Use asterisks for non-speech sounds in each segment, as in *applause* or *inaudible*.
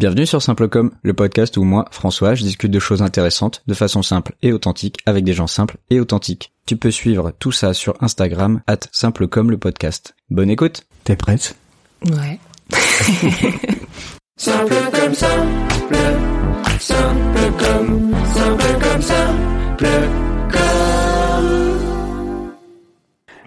Bienvenue sur Simplecom, le podcast où moi, François, je discute de choses intéressantes de façon simple et authentique avec des gens simples et authentiques. Tu peux suivre tout ça sur Instagram, at Simplecom le podcast. Bonne écoute T'es prête? Ouais. *laughs* Simple comme simple, simple comme, simple comme simple comme.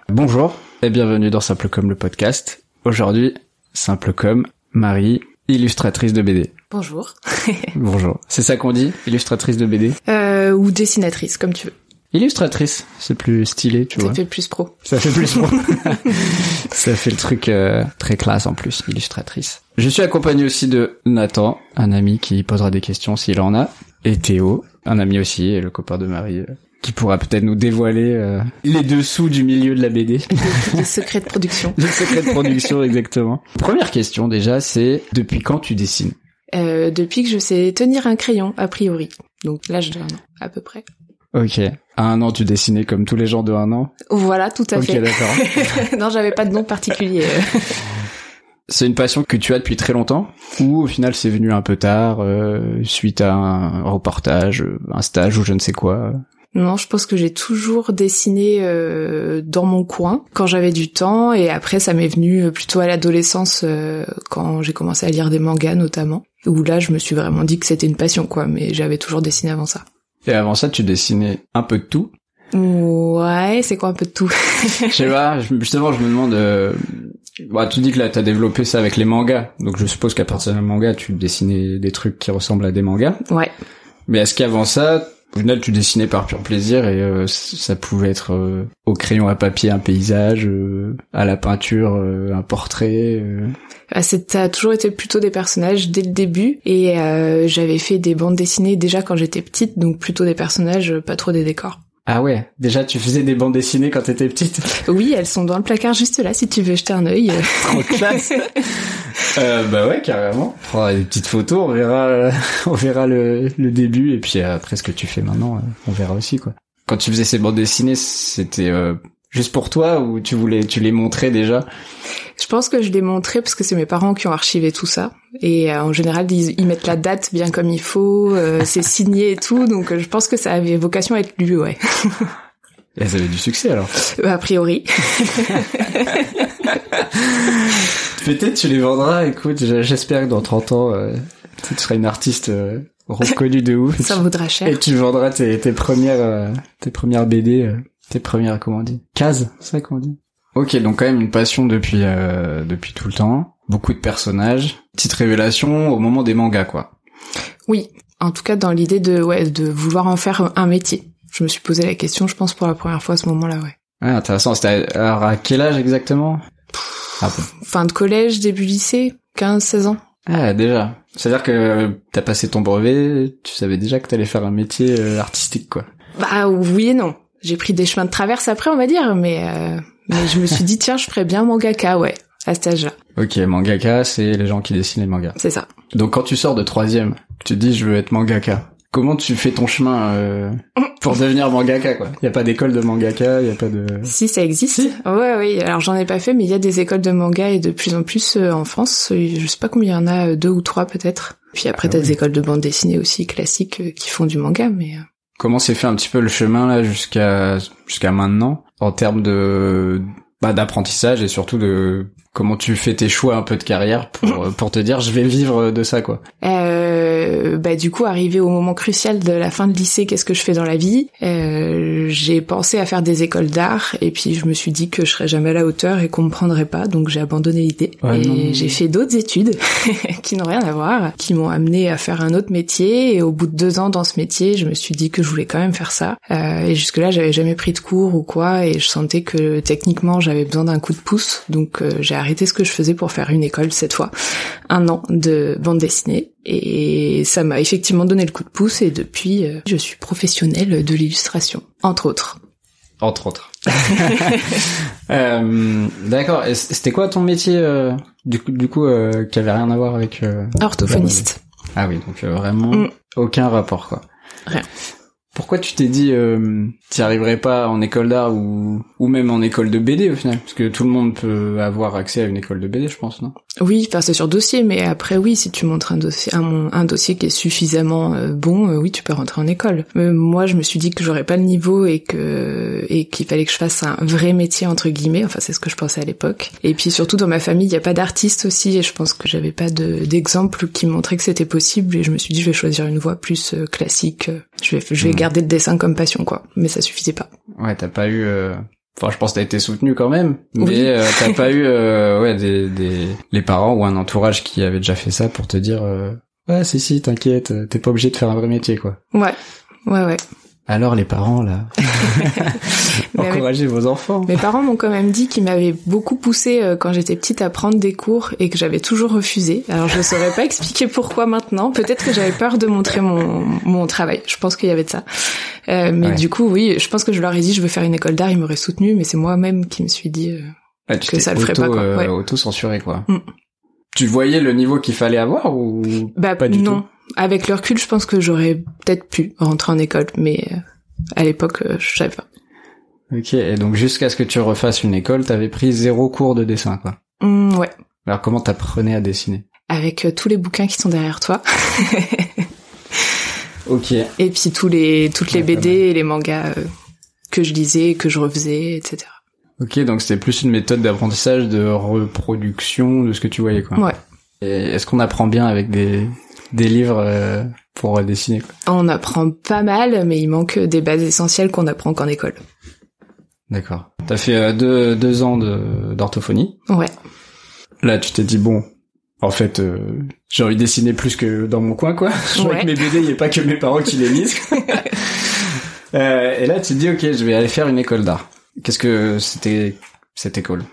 Bonjour et bienvenue dans Simplecom le podcast. Aujourd'hui, Simplecom, Marie, illustratrice de BD. Bonjour. *laughs* Bonjour. C'est ça qu'on dit Illustratrice de BD Euh, ou dessinatrice, comme tu veux. Illustratrice, c'est plus stylé, tu Ça vois. fait plus pro. Ça fait plus pro. *laughs* *laughs* Ça fait le truc euh, très classe en plus, illustratrice. Je suis accompagné aussi de Nathan, un ami qui posera des questions s'il en a, et Théo, un ami aussi, et le copain de Marie, euh, qui pourra peut-être nous dévoiler euh, les dessous du milieu de la BD. Les *laughs* secrets de production. Le secret de production, exactement. Première question déjà, c'est depuis quand tu dessines? Euh, depuis que je sais tenir un crayon, a priori. Donc l'âge d'un an, à peu près. Ok. À un an, tu dessinais comme tous les gens de un an? Voilà, tout à Ok, fait. d'accord. *laughs* non, j'avais pas de nom particulier. *laughs* C'est une passion que tu as depuis très longtemps ou au final c'est venu un peu tard euh, suite à un reportage, un stage ou je ne sais quoi? Non, je pense que j'ai toujours dessiné euh, dans mon coin quand j'avais du temps et après ça m'est venu plutôt à l'adolescence euh, quand j'ai commencé à lire des mangas notamment où là je me suis vraiment dit que c'était une passion quoi mais j'avais toujours dessiné avant ça. Et avant ça tu dessinais un peu de tout? Ouais, c'est quoi un peu de tout? Je sais pas, justement je me demande... Euh, bah, tu dis que là t'as développé ça avec les mangas, donc je suppose qu'à partir d'un manga tu dessinais des trucs qui ressemblent à des mangas. Ouais. Mais est-ce qu'avant ça, au final tu dessinais par pur plaisir et euh, ça pouvait être euh, au crayon à papier un paysage, euh, à la peinture euh, un portrait euh, Ah, Ça a toujours été plutôt des personnages dès le début et euh, j'avais fait des bandes dessinées déjà quand j'étais petite, donc plutôt des personnages, pas trop des décors. Ah ouais, déjà tu faisais des bandes dessinées quand t'étais petite. *laughs* Oui, elles sont dans le placard juste là si tu veux jeter un œil. *laughs* Trop classe. *laughs* euh, bah ouais, carrément. On des petites photos, on verra, on verra le, le début et puis après ce que tu fais maintenant, euh, on verra aussi quoi. Quand tu faisais ces bandes dessinées, c'était euh, juste pour toi ou tu voulais, tu les montrais déjà? Je pense que je l'ai montré parce que c'est mes parents qui ont archivé tout ça. Et euh, en général, ils, ils mettent la date bien comme il faut, euh, *laughs* c'est signé et tout, donc euh, je pense que ça avait vocation à être lu, ouais. *laughs* Et elles avaient du succès alors. Euh, a priori. *laughs* Peut-être tu les vendras. Écoute, j'espère que dans 30 ans, euh, tu seras une artiste reconnue de ouf. Ça vaudra cher. Et tu vendras tes, tes premières, euh, tes premières BD, euh, tes premières, comment on dit, cases, c'est ça qu'on dit? Ok, donc quand même une passion depuis, euh, depuis tout le temps. Beaucoup de personnages. Petite révélation au moment des mangas, quoi. Oui, en tout cas dans l'idée de ouais de vouloir en faire un métier. Je me suis posé la question, je pense pour la première fois à ce moment-là, ouais. Ouais, intéressant. C'était à, alors à quel âge exactement? Ah bon. Fin de collège, début lycée, 15, 16 ans. Ah, déjà. C'est-à-dire que t'as passé ton brevet, tu savais déjà que t'allais faire un métier euh, artistique, quoi. Bah oui et non. J'ai pris des chemins de traverse après, on va dire, mais euh, mais je me suis dit tiens, je ferais bien mangaka, ouais, à cet âge-là. Ok, mangaka, c'est les gens qui dessinent les mangas. C'est ça. Donc quand tu sors de troisième, tu te dis je veux être mangaka. Comment tu fais ton chemin euh, pour devenir mangaka quoi? Y a pas d'école de mangaka, y a pas de. Si ça existe. Ouais, oui. Alors j'en ai pas fait, mais il y a des écoles de manga et de plus en plus euh, en France. Je sais pas combien il y en a, euh, deux ou trois peut-être. Puis après, Ah t'as oui. des écoles de bande dessinée aussi classiques euh, qui font du manga, mais. Comment s'est fait un petit peu le chemin là jusqu'à jusqu'à maintenant en termes de bah, d'apprentissage et surtout de comment tu fais tes choix un peu de carrière pour *laughs* pour te dire je vais vivre de ça quoi. Euh, bah du coup, arrivé au moment crucial de la fin de lycée, qu'est-ce que je fais dans la vie? Euh, J'ai pensé à faire des écoles d'art et puis je me suis dit que je serais jamais à la hauteur et qu'on me prendrait pas, donc j'ai abandonné l'idée. Ouais, et j'ai fait d'autres études *laughs* qui n'ont rien à voir, qui m'ont amené à faire un autre métier. Et au bout de deux ans dans ce métier, je me suis dit que je voulais quand même faire ça. Euh, et jusque là, j'avais jamais pris de cours ou quoi, et je sentais que techniquement, j'avais besoin d'un coup de pouce. Donc euh, j'ai arrêté ce que je faisais pour faire une école cette fois, un an de bande dessinée. Et ça m'a effectivement donné le coup de pouce et depuis, euh, je suis professionnelle de l'illustration, entre autres. Entre autres. *laughs* Euh, D'accord. C'était quoi ton métier euh, du coup, du coup euh, qui avait rien à voir avec Orthophoniste. Ah oui, donc vraiment Mm. aucun rapport quoi. Rien. Pourquoi tu t'es dit euh, t'y arriverais pas en école d'art ou ou même en école de BD au final? Parce que tout le monde peut avoir accès à une école de BD, je pense, non? Oui, enfin c'est sur dossier, mais après oui, si tu montres un dossier, un, un dossier qui est suffisamment euh, bon, euh, oui, tu peux rentrer en école. Mais moi, je me suis dit que j'aurais pas le niveau et que et qu'il fallait que je fasse un vrai métier entre guillemets. Enfin, c'est ce que je pensais à l'époque. Et puis surtout dans ma famille, il n'y a pas d'artiste aussi, et je pense que j'avais pas de d'exemple qui montrait que c'était possible. Et je me suis dit, je vais choisir une voie plus euh, classique. Je vais je vais Hmm. garder le dessin comme passion, quoi. Mais ça suffisait pas. Ouais, t'as pas eu. euh, Enfin, je pense que t'as été soutenu quand même, mais Oui. euh, t'as pas *laughs* eu euh, ouais des, des les parents ou un entourage qui avait déjà fait ça pour te dire euh, ouais si si t'inquiète, t'es pas obligé de faire un vrai métier quoi. Ouais, ouais, ouais. Alors les parents là, *laughs* encouragez vos enfants. Mes parents m'ont quand même dit qu'ils m'avaient beaucoup poussé euh, quand j'étais petite à prendre des cours et que j'avais toujours refusé. Alors je ne saurais pas *laughs* expliquer pourquoi maintenant. Peut-être que j'avais peur de montrer mon, mon travail. Je pense qu'il y avait de ça. Euh, mais Ouais. du coup, oui, je pense que je leur ai dit je veux faire une école d'art, ils m'auraient soutenu, mais c'est moi-même qui me suis dit. euh, Ouais, tu que ça le ferait auto, pas, quoi. euh, Ouais. auto-censuré quoi. Mm. Tu voyais le niveau qu'il fallait avoir ou Bah pas du non. tout? Avec le recul, je pense que j'aurais peut-être pu rentrer en école, mais euh, à l'époque, euh, je savais pas. Ok, et donc jusqu'à ce que tu refasses une école, t'avais pris zéro cours de dessin quoi. Hum, ouais. Alors comment t'apprenais à dessiner? Avec euh, tous les bouquins qui sont derrière toi. *laughs* Ok. Et puis tous les toutes les Ouais, BD et les mangas euh, que je lisais, que je refaisais, etc. Ok, donc c'était plus une méthode d'apprentissage de reproduction de ce que tu voyais quoi. Ouais. Et est-ce qu'on apprend bien avec des des livres euh, pour dessiner quoi On apprend pas mal, mais il manque des bases essentielles qu'on apprend qu'en école. D'accord. T'as fait euh, deux deux ans de d'orthophonie. Ouais. Là, tu t'es dit bon. En fait, euh, j'ai envie de dessiner plus que dans mon coin, quoi. *laughs* Je vois que mes BD, il n'y a pas que mes parents qui les lisent. *laughs* Euh, et là, tu te dis, ok, je vais aller faire une école d'art. Qu'est-ce que c'était cette école?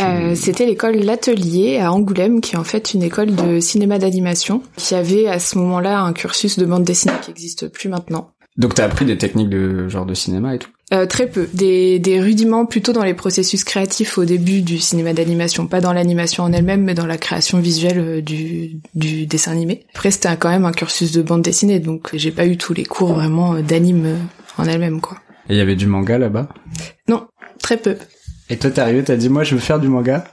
Euh, C'était l'école L'Atelier à Angoulême, qui est en fait une école de cinéma d'animation, qui avait à ce moment-là un cursus de bande dessinée qui n'existe plus maintenant. Donc, t'as appris des techniques de genre de cinéma et tout. Euh, très peu. Des, des rudiments plutôt dans les processus créatifs au début du cinéma d'animation, pas dans l'animation en elle-même, mais dans la création visuelle euh, du, du dessin animé. Après, c'était quand même un cursus de bande dessinée, donc j'ai pas eu tous les cours vraiment d'anime en elle-même, quoi. Et il y avait du manga là-bas? Très peu. Et toi, t'es arrivé, t'as dit, moi, je veux faire du manga.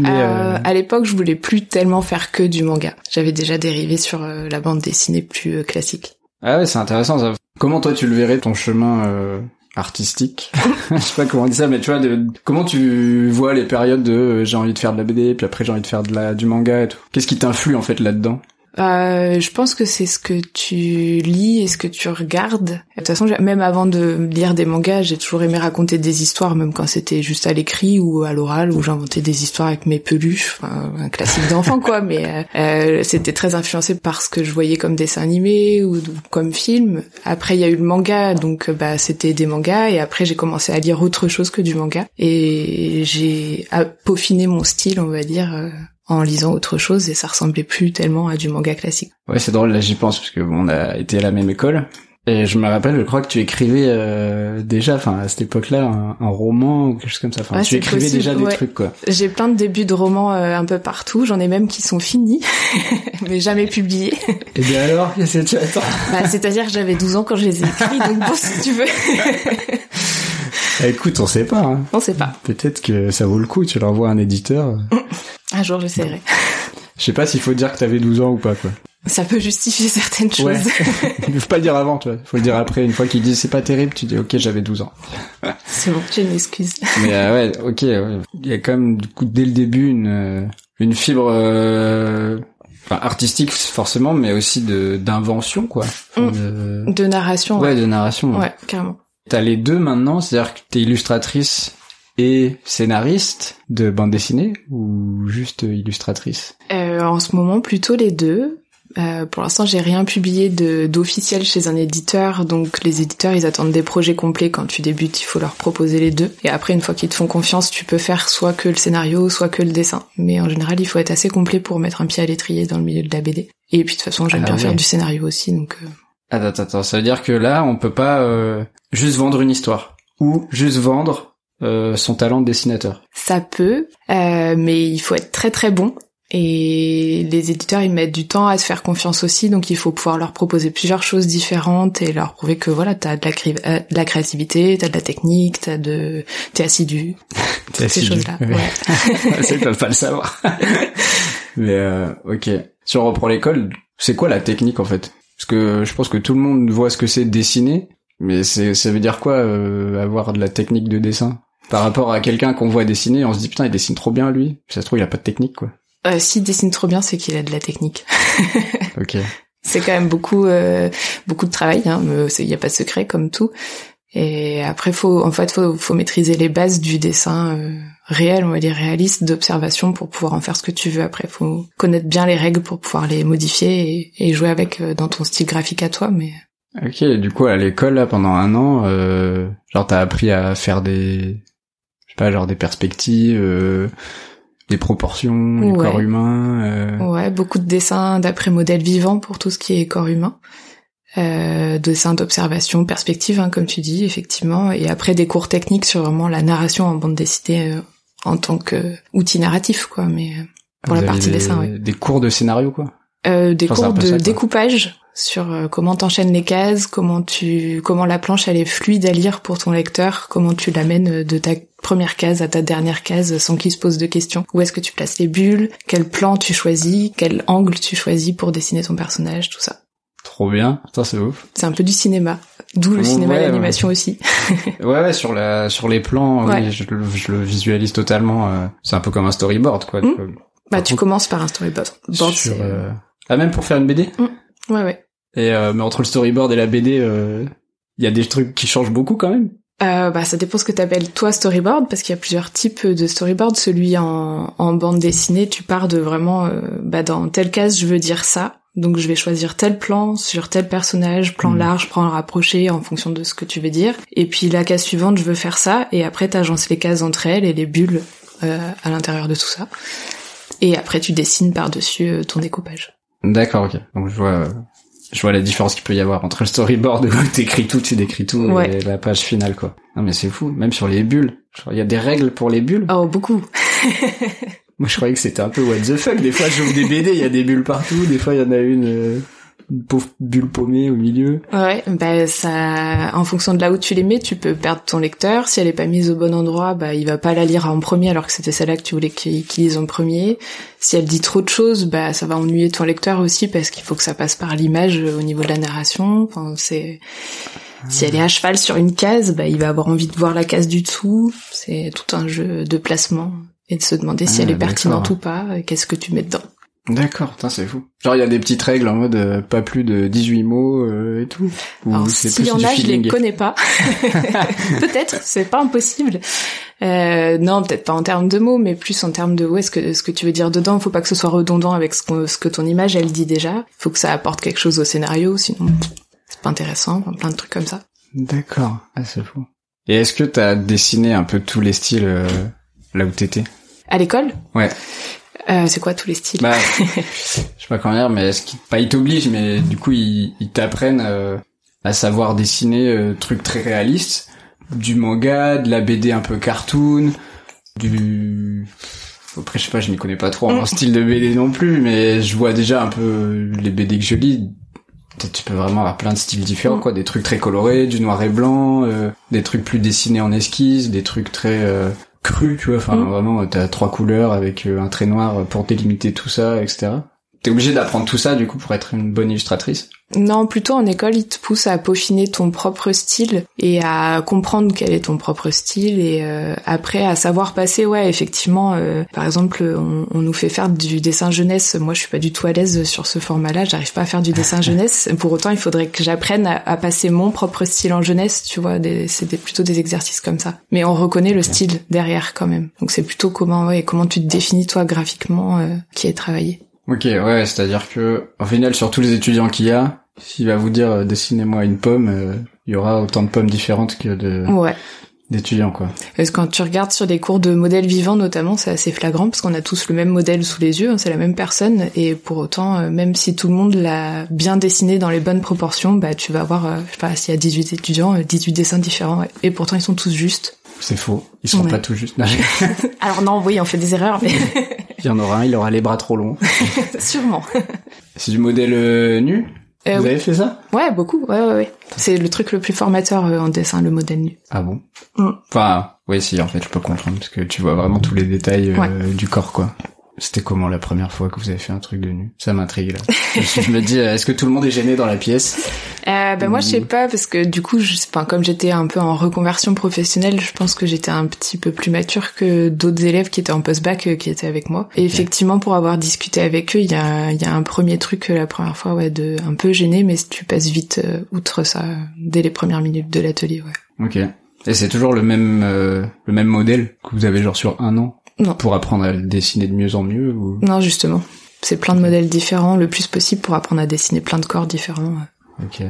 Mais, Euh, euh, À l'époque, je voulais plus tellement faire que du manga. J'avais déjà dérivé sur euh, la bande dessinée plus euh, classique. Ah ouais, c'est intéressant ça. Comment toi, tu le verrais ton chemin euh, artistique *laughs* Je sais pas comment on dit ça, mais tu vois, de, comment tu vois les périodes de euh, j'ai envie de faire de la BD, puis après j'ai envie de faire de la du manga et tout. Qu'est-ce qui t'influe en fait là-dedans? Euh, je pense que c'est ce que tu lis et ce que tu regardes. De toute façon, même avant de lire des mangas, j'ai toujours aimé raconter des histoires, même quand c'était juste à l'écrit ou à l'oral, où j'inventais des histoires avec mes peluches, enfin, un classique d'enfant quoi. Mais euh, euh, c'était très influencé par ce que je voyais comme dessin animé ou, comme film. Après, il y a eu le manga, donc euh, bah c'était des mangas. Et après, j'ai commencé à lire autre chose que du manga. Et j'ai peaufiné mon style, on va dire. En lisant autre chose et ça ressemblait plus tellement à du manga classique. Ouais, c'est drôle, là j'y pense parce que bon, on a été à la même école. Et je me rappelle, je crois que tu écrivais euh, déjà, enfin à cette époque-là, un, un roman ou quelque chose comme ça. Enfin, Ouais, tu écrivais possible, déjà des trucs quoi. J'ai plein de débuts de romans euh, un peu partout, j'en ai même qui sont finis, *laughs* mais jamais publiés. Et bien alors, qu'est-ce que tu attends? Bah, C'est-à-dire que j'avais 12 ans quand je les ai écrits, donc bon, si tu veux. Eh, Écoute, on sait pas. Hein. On sait pas. Peut-être que ça vaut le coup. Tu l'envoies à un éditeur. *laughs* Un jour, j'essaierai. Je sais pas s'il faut dire que t'avais 12 ans ou pas quoi. Ça peut justifier certaines choses. Ouais. *laughs* Il faut pas le dire avant, tu vois. Faut le dire après. Une fois qu'ils disent c'est pas terrible, tu dis ok, j'avais 12 ans. *laughs* C'est bon, j'ai une excuse. *laughs* Mais euh, ouais, ok. ouais. Il y a quand même du coup dès le début une euh, une fibre euh, enfin, artistique forcément, mais aussi de d'invention quoi. Enfin, de- De narration, Ouais, ouais. de narration. Ouais, carrément. T'as les deux maintenant, c'est-à-dire que t'es illustratrice et scénariste de bande dessinée ou juste illustratrice? Euh, en ce moment, plutôt les deux. Euh, pour l'instant, j'ai rien publié d'officiel chez un éditeur, donc les éditeurs ils attendent des projets complets quand tu débutes, il faut leur proposer les deux. Et après, une fois qu'ils te font confiance, tu peux faire soit que le scénario, soit que le dessin. Mais en général, il faut être assez complet pour mettre un pied à l'étrier dans le milieu de la BD. Et puis de toute façon, j'aime Ah bien ouais. faire du scénario aussi, donc euh, Attends, attends, attends, ça veut dire que là, on peut pas euh, juste vendre une histoire ou juste vendre euh, son talent de dessinateur. ça peut, euh, mais il faut être très très bon. Et les éditeurs, ils mettent du temps à se faire confiance aussi, donc il faut pouvoir leur proposer plusieurs choses différentes et leur prouver que voilà, t'as de la, euh, de la créativité, t'as de la technique, t'as de, t'es assidu, *laughs* T'es ces assidu. choses-là. Ouais. Ouais. *laughs* ils peuvent pas le savoir. *laughs* Mais euh, ok. Si on reprend l'école, c'est quoi la technique en fait? Parce que je pense que tout le monde voit ce que c'est dessiner, mais ça veut dire quoi euh, avoir de la technique de dessin? Par rapport à quelqu'un qu'on voit dessiner, on se dit putain il dessine trop bien lui. Ça se trouve il a pas de technique quoi. Euh, S'il dessine trop bien, c'est qu'il a de la technique. *laughs* Ok. C'est quand même beaucoup, euh, beaucoup de travail. Hein, il n'y a pas de secret comme tout. Et après, faut, en fait, faut, faut maîtriser les bases du dessin euh, réel, on va dire réaliste, d'observation pour pouvoir en faire ce que tu veux. Après, faut connaître bien les règles pour pouvoir les modifier et, et jouer avec euh, dans ton style graphique à toi. Mais Ok, du coup à l'école là pendant un an, euh, genre t'as appris à faire des, sais pas, genre des perspectives, euh, des proportions, du Ouais. corps humain. euh, ouais, beaucoup de dessins d'après modèle vivant pour tout ce qui est corps humain. Euh, dessins d'observation, perspective, hein, comme tu dis, effectivement. Et après des cours techniques sur vraiment la narration en bande dessinée euh, en tant que outil narratif, quoi. Mais euh, pour vous la partie des, dessin, ouais. Des cours de scénario quoi? Euh, des Enfin, cours de ça, découpage sur euh, comment t'enchaînes les cases, comment tu, comment la planche elle est fluide à lire pour ton lecteur, comment tu l'amènes euh, de ta première case à ta dernière case sans qu'il se pose de questions. Où est-ce que tu places les bulles, quel plan tu choisis, quel angle tu choisis pour dessiner ton personnage, tout ça. Trop bien, ça c'est ouf. C'est un peu du cinéma, d'où le cinéma et ouais. l'animation aussi. *laughs* Ouais, ouais, sur la, sur les plans, Ouais. oui, je, le- je le visualise totalement. euh, c'est un peu comme un storyboard, quoi. Mm. Euh, Bah Par tu contre, commences par un storyboard. Board, sur, euh, Ah, même pour faire une BD. Ouais ouais. Et euh, mais entre le storyboard et la BD, euh, il y a des trucs qui changent beaucoup quand même. Euh, bah, ça dépend ce que t'appelles toi storyboard, parce qu'il y a plusieurs types de storyboard. Celui en, en bande dessinée, tu pars de vraiment, euh, bah, dans telle case, je veux dire ça. Donc, je vais choisir tel plan sur tel personnage, plan Mm. large, plan rapproché, en fonction de ce que tu veux dire. Et puis, la case suivante, je veux faire ça. Et après, t'agences les cases entre elles et les bulles euh, à l'intérieur de tout ça. Et après, tu dessines par-dessus euh, ton découpage. D'accord, ok. Donc je vois, je vois la différence qu'il peut y avoir entre le storyboard *laughs* où t'écris tout, tu décris tout, Ouais. et la page finale, quoi. Non mais c'est fou. Même sur les bulles, il y a des règles pour les bulles. Oh, beaucoup. Moi je croyais que c'était un peu what the fuck. Des fois j'ouvre des BD, il y a des bulles partout. Des fois il y en a une, euh, une pauvre bulle paumée au milieu. Ouais, bah ça, en fonction de là où tu les mets, tu peux perdre ton lecteur. Si elle est pas mise au bon endroit, bah il va pas la lire en premier alors que c'était celle-là que tu voulais qu'il qu'il lise en premier. Si elle dit trop de choses, bah ça va ennuyer ton lecteur aussi parce qu'il faut que ça passe par l'image euh, au niveau de la narration. Enfin, c'est si elle est à cheval sur une case, bah il va avoir envie de voir la case du dessous. C'est tout un jeu de placement et de se demander si Ah, elle est pertinente ou pas. et Qu'est-ce que tu mets dedans D'accord, c'est fou. Genre il y a des petites règles en mode euh, pas plus de 18 mots euh, et tout. Ou Alors c'est s'il plus y en a, je les connais pas. *laughs* *laughs* peut-être, c'est pas impossible. Euh, non, peut-être pas en termes de mots, mais plus en termes de ouais, ce que ce que tu veux dire dedans. Faut pas que ce soit redondant avec ce, que ton image elle dit déjà. Faut que ça apporte quelque chose au scénario, sinon c'est pas intéressant. Enfin, plein de trucs comme ça. D'accord, ah c'est fou. Et est-ce que t'as dessiné un peu tous les styles euh, là où t'étais? À l'école, Ouais. Euh, c'est quoi tous les styles? Bah, *laughs* je sais pas comment dire, mais est-ce qu'ils, pas ils t'obligent, mais du coup ils, ils t'apprennent euh, à savoir dessiner euh, trucs très réalistes, du manga, de la BD un peu cartoon, du après je sais pas, je m'y connais pas trop en Mm. style de BD non plus, mais je vois déjà un peu les BD que je lis. Tu- Tu peux vraiment avoir plein de styles différents, Mm. quoi. Des trucs très colorés, du noir et blanc, euh, des trucs plus dessinés en esquisse, des trucs très crus, tu vois. Enfin, Mm. vraiment, t'as trois couleurs avec euh, un trait noir pour délimiter tout ça, etc. T'es obligé d'apprendre tout ça, du coup, pour être une bonne illustratrice. Non, plutôt en école, ils te poussent à peaufiner ton propre style et à comprendre quel est ton propre style et euh, après à savoir passer. Ouais, effectivement, euh, par exemple, on, on nous fait faire du dessin jeunesse. Moi, je suis pas du tout à l'aise sur ce format-là. J'arrive pas à faire du dessin *laughs* jeunesse. Pour autant, il faudrait que j'apprenne à, à passer mon propre style en jeunesse. Tu vois, c'est plutôt des exercices comme ça. Mais on reconnaît le style derrière quand même. Donc c'est plutôt comment, ouais, comment tu te définis toi graphiquement euh, qui est travaillé. Ok, ouais, c'est-à-dire que, au final, sur tous les étudiants qu'il y a, s'il va vous dire, euh, dessinez-moi une pomme, euh, il y aura autant de pommes différentes que de, Ouais. d'étudiants, quoi. Parce que quand tu regardes sur des cours de modèles vivants notamment, c'est assez flagrant parce qu'on a tous le même modèle sous les yeux, hein, c'est la même personne et pour autant, euh, même si tout le monde l'a bien dessiné dans les bonnes proportions, bah tu vas avoir, je sais pas, s'il y a 18 étudiants, euh, 18 dessins différents et pourtant ils sont tous justes. C'est faux. Ils seront Ouais. pas tout juste. Non, *laughs* Alors non, oui, on fait des erreurs, mais *laughs* Il y en aura un, il aura les bras trop longs. *laughs* Sûrement. C'est du modèle euh, nu? Euh, Vous oui. avez fait ça? Ouais, beaucoup. Ouais, ouais, ouais. C'est le truc le plus formateur euh, en dessin, le modèle nu. Ah bon? Mm. Enfin, oui, si, en fait, je peux comprendre, parce que tu vois vraiment tous les détails euh, Ouais. du corps, quoi. C'était comment la première fois que vous avez fait un truc de nu? Ça m'intrigue, là. je, me dis, euh, est-ce que tout le monde est gêné dans la pièce? Euh, ben moi je sais pas parce que du coup je pas comme j'étais un peu en reconversion professionnelle je pense que j'étais un petit peu plus mature que d'autres élèves qui étaient en post-bac euh, qui étaient avec moi. Et effectivement pour avoir discuté avec eux il y a y a un premier truc la première fois ouais de un peu gêné mais tu passes vite euh, outre ça dès les premières minutes de l'atelier ouais. Ok. Et c'est toujours le même euh, le même modèle que vous avez genre sur un an? Non. Pour apprendre à dessiner de mieux en mieux ou... non justement c'est plein de modèles différents le plus possible pour apprendre à dessiner plein de corps différents Ok.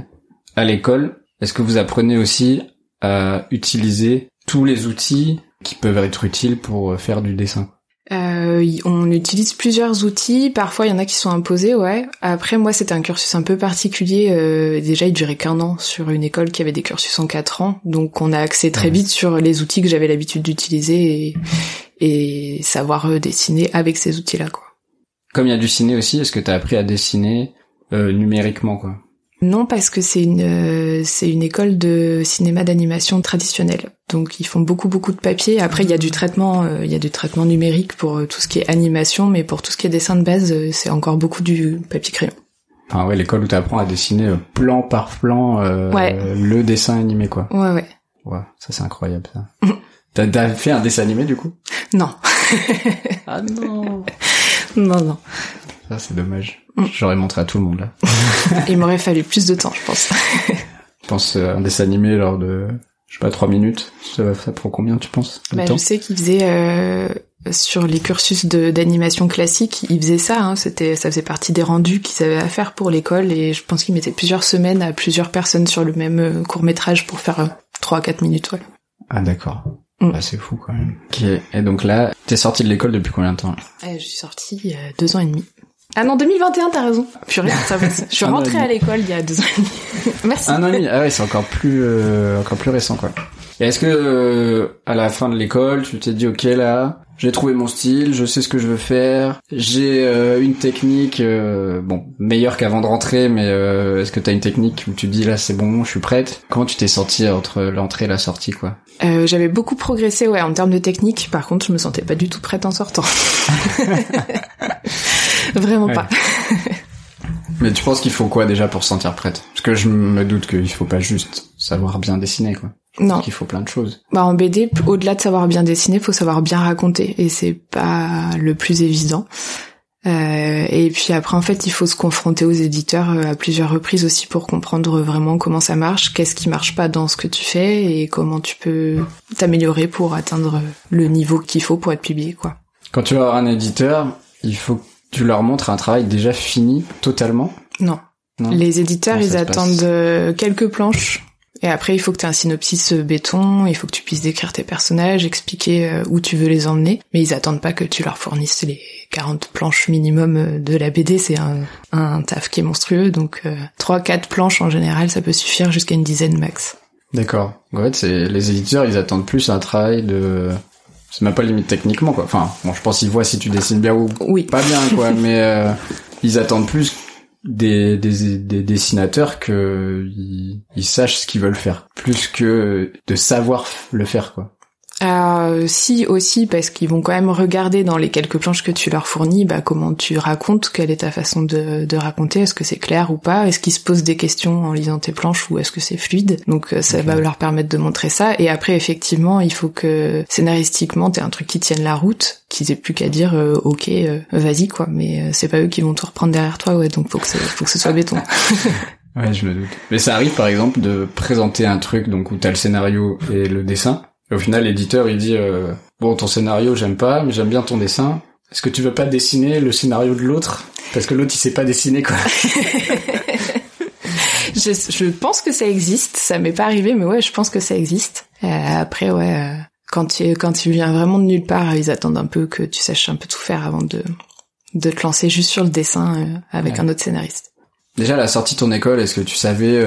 À l'école, est-ce que vous apprenez aussi à utiliser tous les outils qui peuvent être utiles pour euh, faire du dessin? Euh, on utilise plusieurs outils. Parfois, il y en a qui sont imposés, ouais. Après, moi, c'était un cursus un peu particulier. Euh, déjà, il durait qu'un an sur une école qui avait des cursus en quatre ans. Donc, on a accès très vite sur les outils que j'avais l'habitude d'utiliser et, et savoir euh, dessiner avec ces outils-là, quoi. Comme il y a du ciné aussi, est-ce que t'as appris à dessiner euh, numériquement quoi? Non, parce que c'est une euh, c'est une école de cinéma d'animation traditionnelle. Donc ils font beaucoup beaucoup de papier. Après il y a du traitement il y a du traitement numérique pour tout ce qui est animation, mais pour tout ce qui est dessin de base, c'est encore beaucoup du papier crayon. Enfin ouais, l'école où t'apprends à dessiner plan par plan euh, Ouais. le dessin animé quoi. Ouais ouais. Ouais, ça c'est incroyable ça. *laughs* T'as fait un dessin animé du coup? Non *laughs* Ah non non non. Ça c'est dommage. Mm. J'aurais montré à tout le monde là. *laughs* Il m'aurait fallu plus de temps, je pense. *laughs* Je pense euh, un dessin animé lors de je sais pas trois minutes. Ça, ça prend combien tu penses de Bah, temps? je sais qu'ils faisaient euh, sur les cursus de d'animation classique, ils faisaient ça. Hein, C'était, ça faisait partie des rendus qu'ils avaient à faire pour l'école, et je pense qu'ils mettaient plusieurs semaines à plusieurs personnes sur le même court métrage pour faire euh, trois à quatre minutes. Ouais. Ah d'accord. Mm. Ah, c'est fou quand même. Ok. Et donc là, t'es sorti de l'école depuis combien de temps là Eh, je suis sortie il y a deux ans et demi. Ah non, 2021, t'as raison. Purée, *laughs* ça va. Je suis rentrée à l'école il y a deux ans et demi. *laughs* Merci. Un an et demi. Ah ouais, c'est encore plus euh, encore plus récent quoi. Et est-ce que euh, à la fin de l'école, tu t'es dit ok là, j'ai trouvé mon style, je sais ce que je veux faire, j'ai euh, une technique euh, bon meilleure qu'avant de rentrer, mais euh, est-ce que t'as une technique où tu te dis là c'est bon, je suis prête? Comment tu t'es senti entre l'entrée et la sortie quoi? Euh, J'avais beaucoup progressé, ouais, en termes de technique. Par contre, je me sentais pas du tout prête en sortant. *laughs* Vraiment Ouais. pas. Mais tu penses qu'il faut quoi déjà pour se sentir prête? Parce que je me doute qu'il faut pas juste savoir bien dessiner quoi. Non. Qu'il faut plein de choses. Bah en BD, au-delà de savoir bien dessiner, faut savoir bien raconter, et c'est pas le plus évident. Euh, et puis après, en fait, il faut se confronter aux éditeurs euh, à plusieurs reprises aussi pour comprendre vraiment comment ça marche, qu'est-ce qui marche pas dans ce que tu fais, et comment tu peux t'améliorer pour atteindre le niveau qu'il faut pour être publié, quoi. Quand tu vas avoir un éditeur, il faut que tu leur montres un travail déjà fini totalement. Non. Non Les éditeurs, ils passe attendent euh, quelques planches. Et après, il faut que tu aies un synopsis euh, béton, il faut que tu puisses décrire tes personnages, expliquer euh, où tu veux les emmener. Mais ils attendent pas que tu leur fournisses les 40 planches minimum euh, de la BD. C'est un, un taf qui est monstrueux. Donc, euh, 3-4 planches en général, ça peut suffire jusqu'à une dizaine max. D'accord. En fait, c'est les éditeurs, ils attendent plus un travail de. C'est même pas limite techniquement quoi. Enfin, bon, je pense qu'ils voient si tu dessines bien ou Oui. pas bien quoi, *laughs* mais euh, ils attendent plus des, des, des dessinateurs que ils, ils sachent ce qu'ils veulent faire, plus que de savoir le faire quoi. Euh, si aussi parce qu'ils vont quand même regarder dans les quelques planches que tu leur fournis, bah comment tu racontes, quelle est ta façon de, de raconter, est-ce que c'est clair ou pas, est-ce qu'ils se posent des questions en lisant tes planches ou est-ce que c'est fluide. Donc euh, ça va leur permettre de montrer ça. Et après effectivement, il faut que scénaristiquement t'aies un truc qui tienne la route, qu'ils aient plus qu'à dire euh, ok, euh, vas-y quoi. Mais euh, c'est pas eux qui vont tout reprendre derrière toi, ouais. Donc faut que ça- faut que ce soit béton. *laughs* Ouais, je me doute. Mais ça arrive par exemple de présenter un truc donc où t'as le scénario et le dessin. Et au final, l'éditeur il dit euh, bon ton scénario j'aime pas, mais j'aime bien ton dessin. Est-ce que tu veux pas dessiner le scénario de l'autre? Parce que l'autre il sait pas dessiner quoi. *laughs* je, je pense que ça existe, ça m'est pas arrivé, mais ouais, je pense que ça existe. Euh, après, ouais, euh, quand tu quand tu viens vraiment de nulle part, ils attendent un peu que tu saches un peu tout faire avant de de te lancer juste sur le dessin avec Ouais. un autre scénariste. Déjà à la sortie de ton école, est-ce que tu savais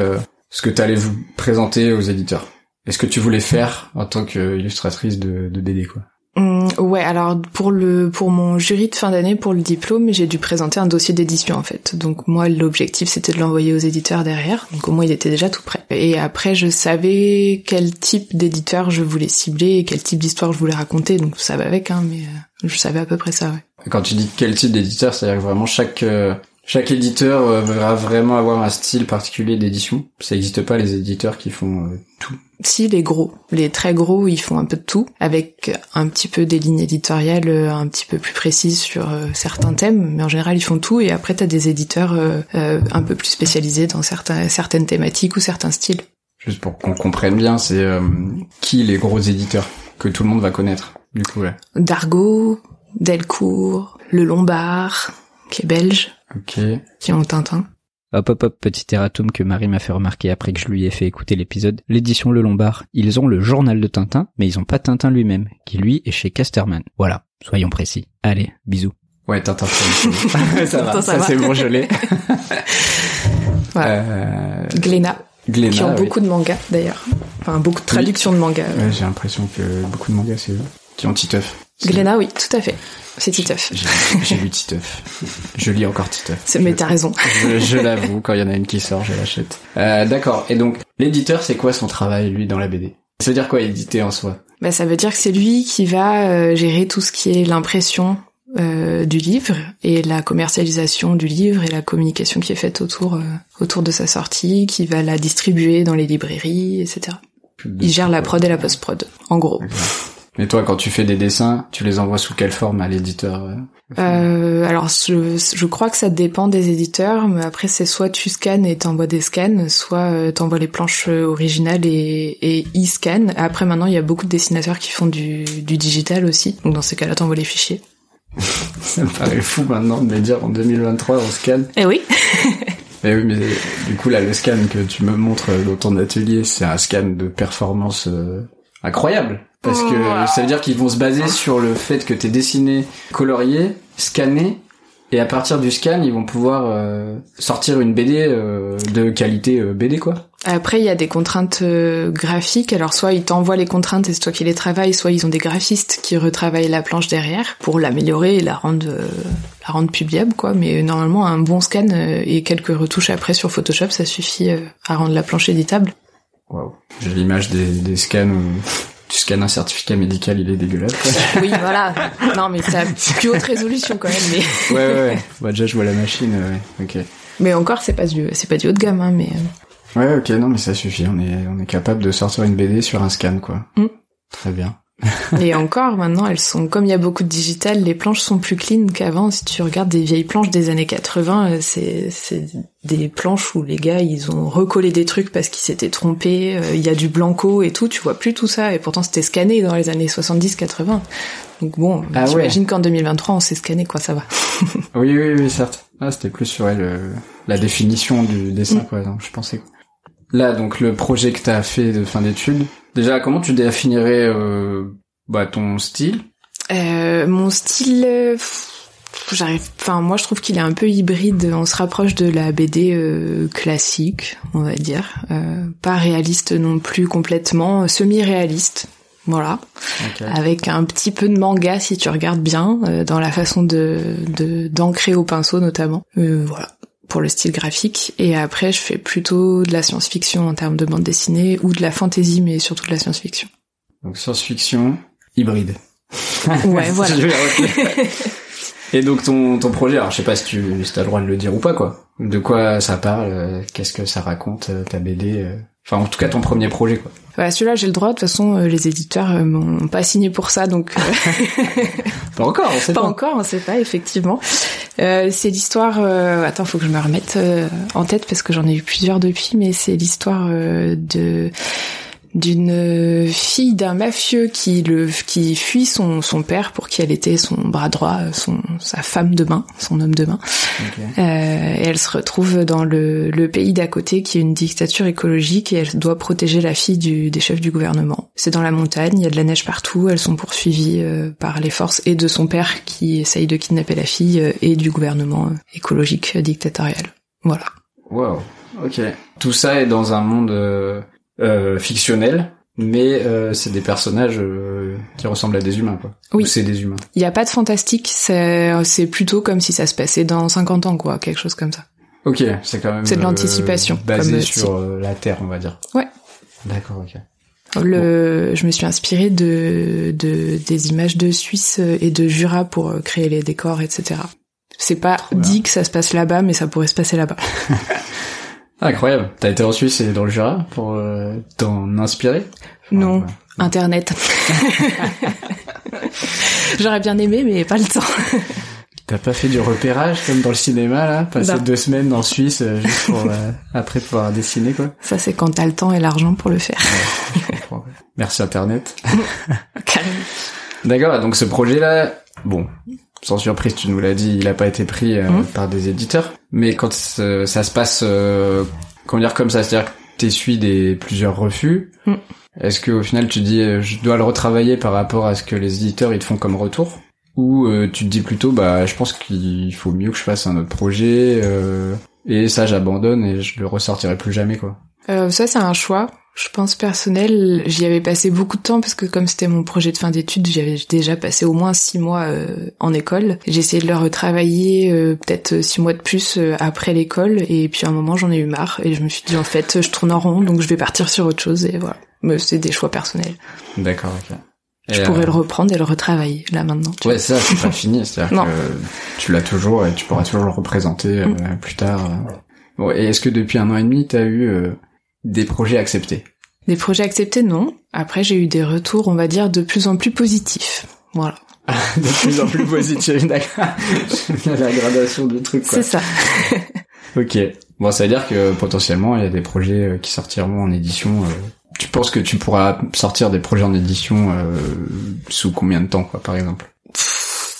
ce que t'allais vous présenter aux éditeurs? Est-ce que tu voulais faire en tant qu'illustratrice de, de BD quoi Hum, ouais, alors pour le pour mon jury de fin d'année pour le diplôme, j'ai dû présenter un dossier d'édition en fait. Donc moi l'objectif c'était de l'envoyer aux éditeurs derrière. Donc au moins il était déjà tout prêt. Et après je savais quel type d'éditeur je voulais cibler et quel type d'histoire je voulais raconter. Donc ça va avec hein, mais euh, je savais à peu près ça. Ouais. Quand tu dis quel type d'éditeur, c'est-à-dire que vraiment chaque euh, chaque éditeur euh, va vraiment avoir un style particulier d'édition. Ça n'existe pas les éditeurs qui font euh, tout. Si les gros, les très gros, ils font un peu de tout, avec un petit peu des lignes éditoriales euh, un petit peu plus précises sur certains thèmes, mais en général ils font tout. Et après t'as des éditeurs un peu plus spécialisés dans certains, certaines thématiques ou certains styles. Juste pour qu'on comprenne bien, c'est qui les gros éditeurs que tout le monde va connaître du coup là. Dargaud, Delcourt, Le Lombard, qui est belge. Ok. Qui ont Tintin. Hop hop hop, petit erratum que Marie m'a fait remarquer après que je lui ai fait écouter l'épisode. L'édition Le Lombard, ils ont le journal de Tintin, mais ils ont pas Tintin lui-même, qui lui est chez Casterman. Voilà, soyons précis. Allez, bisous. Ouais, Tintin, ça va, *laughs* *laughs* ça, c'est bon, je l'ai. *laughs* voilà. Euh... Glénat. Glénat. Qui ont beaucoup de mangas, d'ailleurs. Enfin, beaucoup de traductions de mangas. Ouais, j'ai l'impression que beaucoup de mangas, c'est eux. Qui ont Titeuf. Glénat, oui, tout à fait. C'est Titeuf. J'ai lu Titeuf. Je lis encore Titeuf. Mais t'as raison. Je, je l'avoue, quand il y en a une qui sort, je l'achète. Euh, D'accord. Et donc, l'éditeur, c'est quoi son travail, lui, dans la BD Ça veut dire quoi, éditer en soi? Bah, Ça veut dire que c'est lui qui va euh, gérer tout ce qui est l'impression euh, du livre et la commercialisation du livre et la communication qui est faite autour, autour de sa sortie, qui va la distribuer dans les librairies, etc. Il gère la prod et la post-prod, en gros. Mais toi, quand tu fais des dessins, tu les envoies sous quelle forme à l'éditeur euh, euh Alors, je, je, crois que ça dépend des éditeurs, mais après c'est soit tu scannes et t'envoies des scans, soit euh, t'envoies les planches originales et, et e-scan. Après, maintenant, il y a beaucoup de dessinateurs qui font du, du digital aussi, donc dans ces cas-là, t'envoies les fichiers. *laughs* ça me paraît fou maintenant de me dire en 2023 on scanne. Eh oui. Mais *laughs* oui, mais du coup là, le scan que tu me montres dans ton atelier, c'est un scan de performance euh, incroyable. Parce que ça veut dire qu'ils vont se baser sur le fait que t'es dessiné, colorié, scanné, et à partir du scan, ils vont pouvoir euh, sortir une BD euh, de qualité euh, BD quoi. Après, il y a des contraintes graphiques. Alors, soit ils t'envoient les contraintes et c'est toi qui les travailles, soit ils ont des graphistes qui retravaillent la planche derrière pour l'améliorer et la rendre la rendre publiable quoi. Mais normalement, un bon scan et quelques retouches après sur Photoshop, ça suffit à rendre la planche éditable. Waouh. J'ai l'image des, des scans où tu scannes un certificat médical, il est dégueulasse. Quoi. *laughs* Oui, voilà. Non, mais c'est plus haute résolution quand même. Mais... *laughs* ouais, ouais, ouais. Bah, déjà, je vois la machine. Ouais. Ok. Mais encore, c'est pas du, c'est pas du haut de gamme, hein, mais. Euh. Ouais, ok, non, mais ça suffit. On est, on est capable de sortir une BD sur un scan, quoi. Mm. Très bien. *laughs* et encore, maintenant, elles sont, comme il y a beaucoup de digital, les planches sont plus clean qu'avant. Si tu regardes des vieilles planches des années 80, euh, c'est, c'est des planches où les gars, ils ont recollé des trucs parce qu'ils s'étaient trompés. Euh, il y a du blanco et tout. Tu vois plus tout ça. Et pourtant, c'était scanné dans les années 70-80. Donc bon, ah j'imagine qu'en 2023, on s'est scanné, quoi, ça va. *laughs* oui, oui, oui, certes. Ah, c'était plus sur elle, la définition du dessin, mm. quoi. Je pensais. Là, donc, le projet que t'as fait de fin d'études, Déjà, comment tu définirais euh, bah, ton style? Euh, Mon style, euh, j'arrive. Enfin, moi, je trouve qu'il est un peu hybride. On se rapproche de la BD euh, classique, on va dire, euh, pas réaliste non plus complètement, semi-réaliste. Voilà, avec un petit peu de manga si tu regardes bien, dans la façon de d'ancrer au pinceau notamment. voilà pour le style graphique et après je fais plutôt de la science-fiction en termes de bande dessinée ou de la fantasy mais surtout de la science-fiction. Donc science-fiction hybride. Ouais, *laughs* voilà. *laughs* et donc ton ton projet, alors je sais pas si tu as le droit de le dire ou pas quoi. De quoi ça parle euh, Qu'est-ce que ça raconte euh, ta BD euh Enfin, en tout cas, ton premier projet, quoi. Bah, celui-là, j'ai le droit. De toute façon, les éditeurs m'ont pas signé pour ça, donc. *laughs* pas encore, on sait pas. Pas encore, on sait pas, effectivement. Euh, c'est l'histoire. Euh... Attends, faut que je me remette en tête parce que j'en ai eu plusieurs depuis, mais c'est l'histoire de d'une fille d'un mafieux qui le qui fuit son son père pour qui elle était son bras droit, son sa femme de main, son homme de main. Euh, et elle se retrouve dans le, le pays d'à côté qui est une dictature écologique et elle doit protéger la fille du, des chefs du gouvernement. C'est dans la montagne, il y a de la neige partout, elles sont poursuivies euh, par les forces et de son père qui essaye de kidnapper la fille euh, et du gouvernement écologique dictatorial. Voilà. Wow. Ok. Tout ça est dans un monde euh, fictionnel, mais euh, c'est des personnages euh, qui ressemblent à des humains, quoi. Oui. Ou c'est des humains. Il y a pas de fantastique, c'est c'est plutôt comme si ça se passait dans 50 ans quoi, quelque chose comme ça. Ok, c'est quand même. C'est de euh, l'anticipation, basé comme sur euh, la Terre, on va dire. Ouais. D'accord, ok. Le, je me suis inspirée de, de des images de Suisse et de Jura pour euh, créer les décors, etc. C'est pas dit que ça se passe là-bas, mais ça pourrait se passer là-bas. *laughs* Incroyable. T'as été en Suisse et dans le Jura pour euh, t'en inspirer? Non, Ouais. Internet. *laughs* J'aurais bien aimé, mais pas le temps. T'as pas fait du repérage comme dans le cinéma là, passer Non. deux semaines en Suisse euh, juste pour euh, après pouvoir dessiner quoi? Ça, c'est quand t'as le temps et l'argent pour le faire. Ouais. Merci Internet. *laughs* D'accord, donc ce projet-là, bon, sans surprise, tu nous l'as dit, il a pas été pris euh, Mhm. par des éditeurs. Mais quand ça se passe, euh, comment dire comme ça, c'est-à-dire que t'essuies des plusieurs refus. Mhm. Est-ce que au final tu dis, euh, je dois le retravailler par rapport à ce que les éditeurs ils te font comme retour, ou euh, tu te dis plutôt, bah, je pense qu'il faut mieux que je fasse un autre projet et ça j'abandonne et je le ressortirai plus jamais quoi. Ça, c'est un choix. Je pense personnel. J'y avais passé beaucoup de temps parce que comme c'était mon projet de fin d'études, j'avais déjà passé au moins six mois euh, en école. J'ai essayé de le retravailler euh, peut-être six mois de plus euh, après l'école et puis à un moment j'en ai eu marre et je me suis dit en fait je tourne en rond donc je vais partir sur autre chose et voilà. Mais c'est des choix personnels. D'accord, ok. Je pourrais euh, le reprendre et le retravailler là maintenant. tu Ouais, ça, c'est pas *laughs* fini. C'est-à-dire que tu l'as toujours et tu pourras toujours le représenter euh, Mm. plus tard. euh. Bon, et est-ce que depuis un an et demi, t'as eu euh, des projets acceptés Des projets acceptés, non. Après, j'ai eu des retours, on va dire, de plus en plus positifs. Voilà. *laughs* De plus en plus positif, *laughs* d'accord. La gradation du truc, quoi. C'est ça. *laughs* Ok. Bon, ça veut dire que potentiellement, il y a des projets euh, qui sortiront en édition. euh. Tu penses que tu pourras sortir des projets en édition euh, sous combien de temps, quoi, par exemple?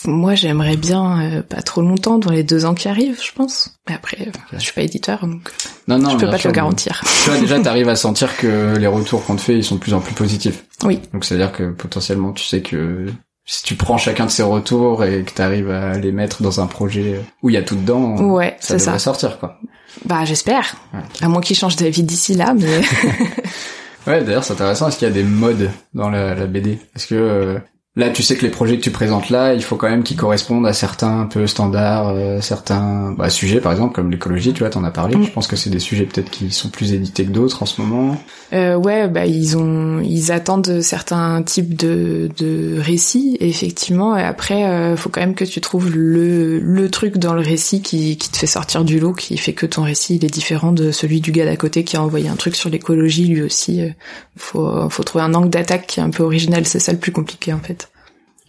Moi, j'aimerais bien euh, pas trop longtemps, dans les deux ans qui arrivent, je pense. Mais après, euh, je suis pas éditeur, donc Non, non, je peux pas te le garantir. Tu vois, déjà, *laughs* t'arrives à sentir que les retours qu'on te fait, ils sont de plus en plus positifs. Oui. Donc, c'est-à-dire que potentiellement, tu sais que si tu prends chacun de ces retours et que t'arrives à les mettre dans un projet où il y a tout dedans, Ouais, ça devrait ça. sortir, quoi. Bah, j'espère. Ouais. À moins qu'ils changent d'avis d'ici là, mais *laughs* Ouais, d'ailleurs, c'est intéressant. Est-ce qu'il y a des modes dans la, la BD Est-ce que euh, là, tu sais que les projets que tu présentes là, il faut quand même qu'ils correspondent à certains un peu standards, euh, certains bah, sujets, par exemple, comme l'écologie, tu vois, t'en as parlé. Mm. Je pense que c'est des sujets peut-être qui sont plus édités que d'autres en ce moment. euh, ouais, bah ils ont, ils attendent certains types de de récits. Effectivement, et après, euh, faut quand même que tu trouves le le truc dans le récit qui qui te fait sortir du lot, qui fait que ton récit il est différent de celui du gars d'à côté qui a envoyé un truc sur l'écologie lui aussi. Euh, Faut faut trouver un angle d'attaque qui est un peu original. C'est ça le plus compliqué en fait.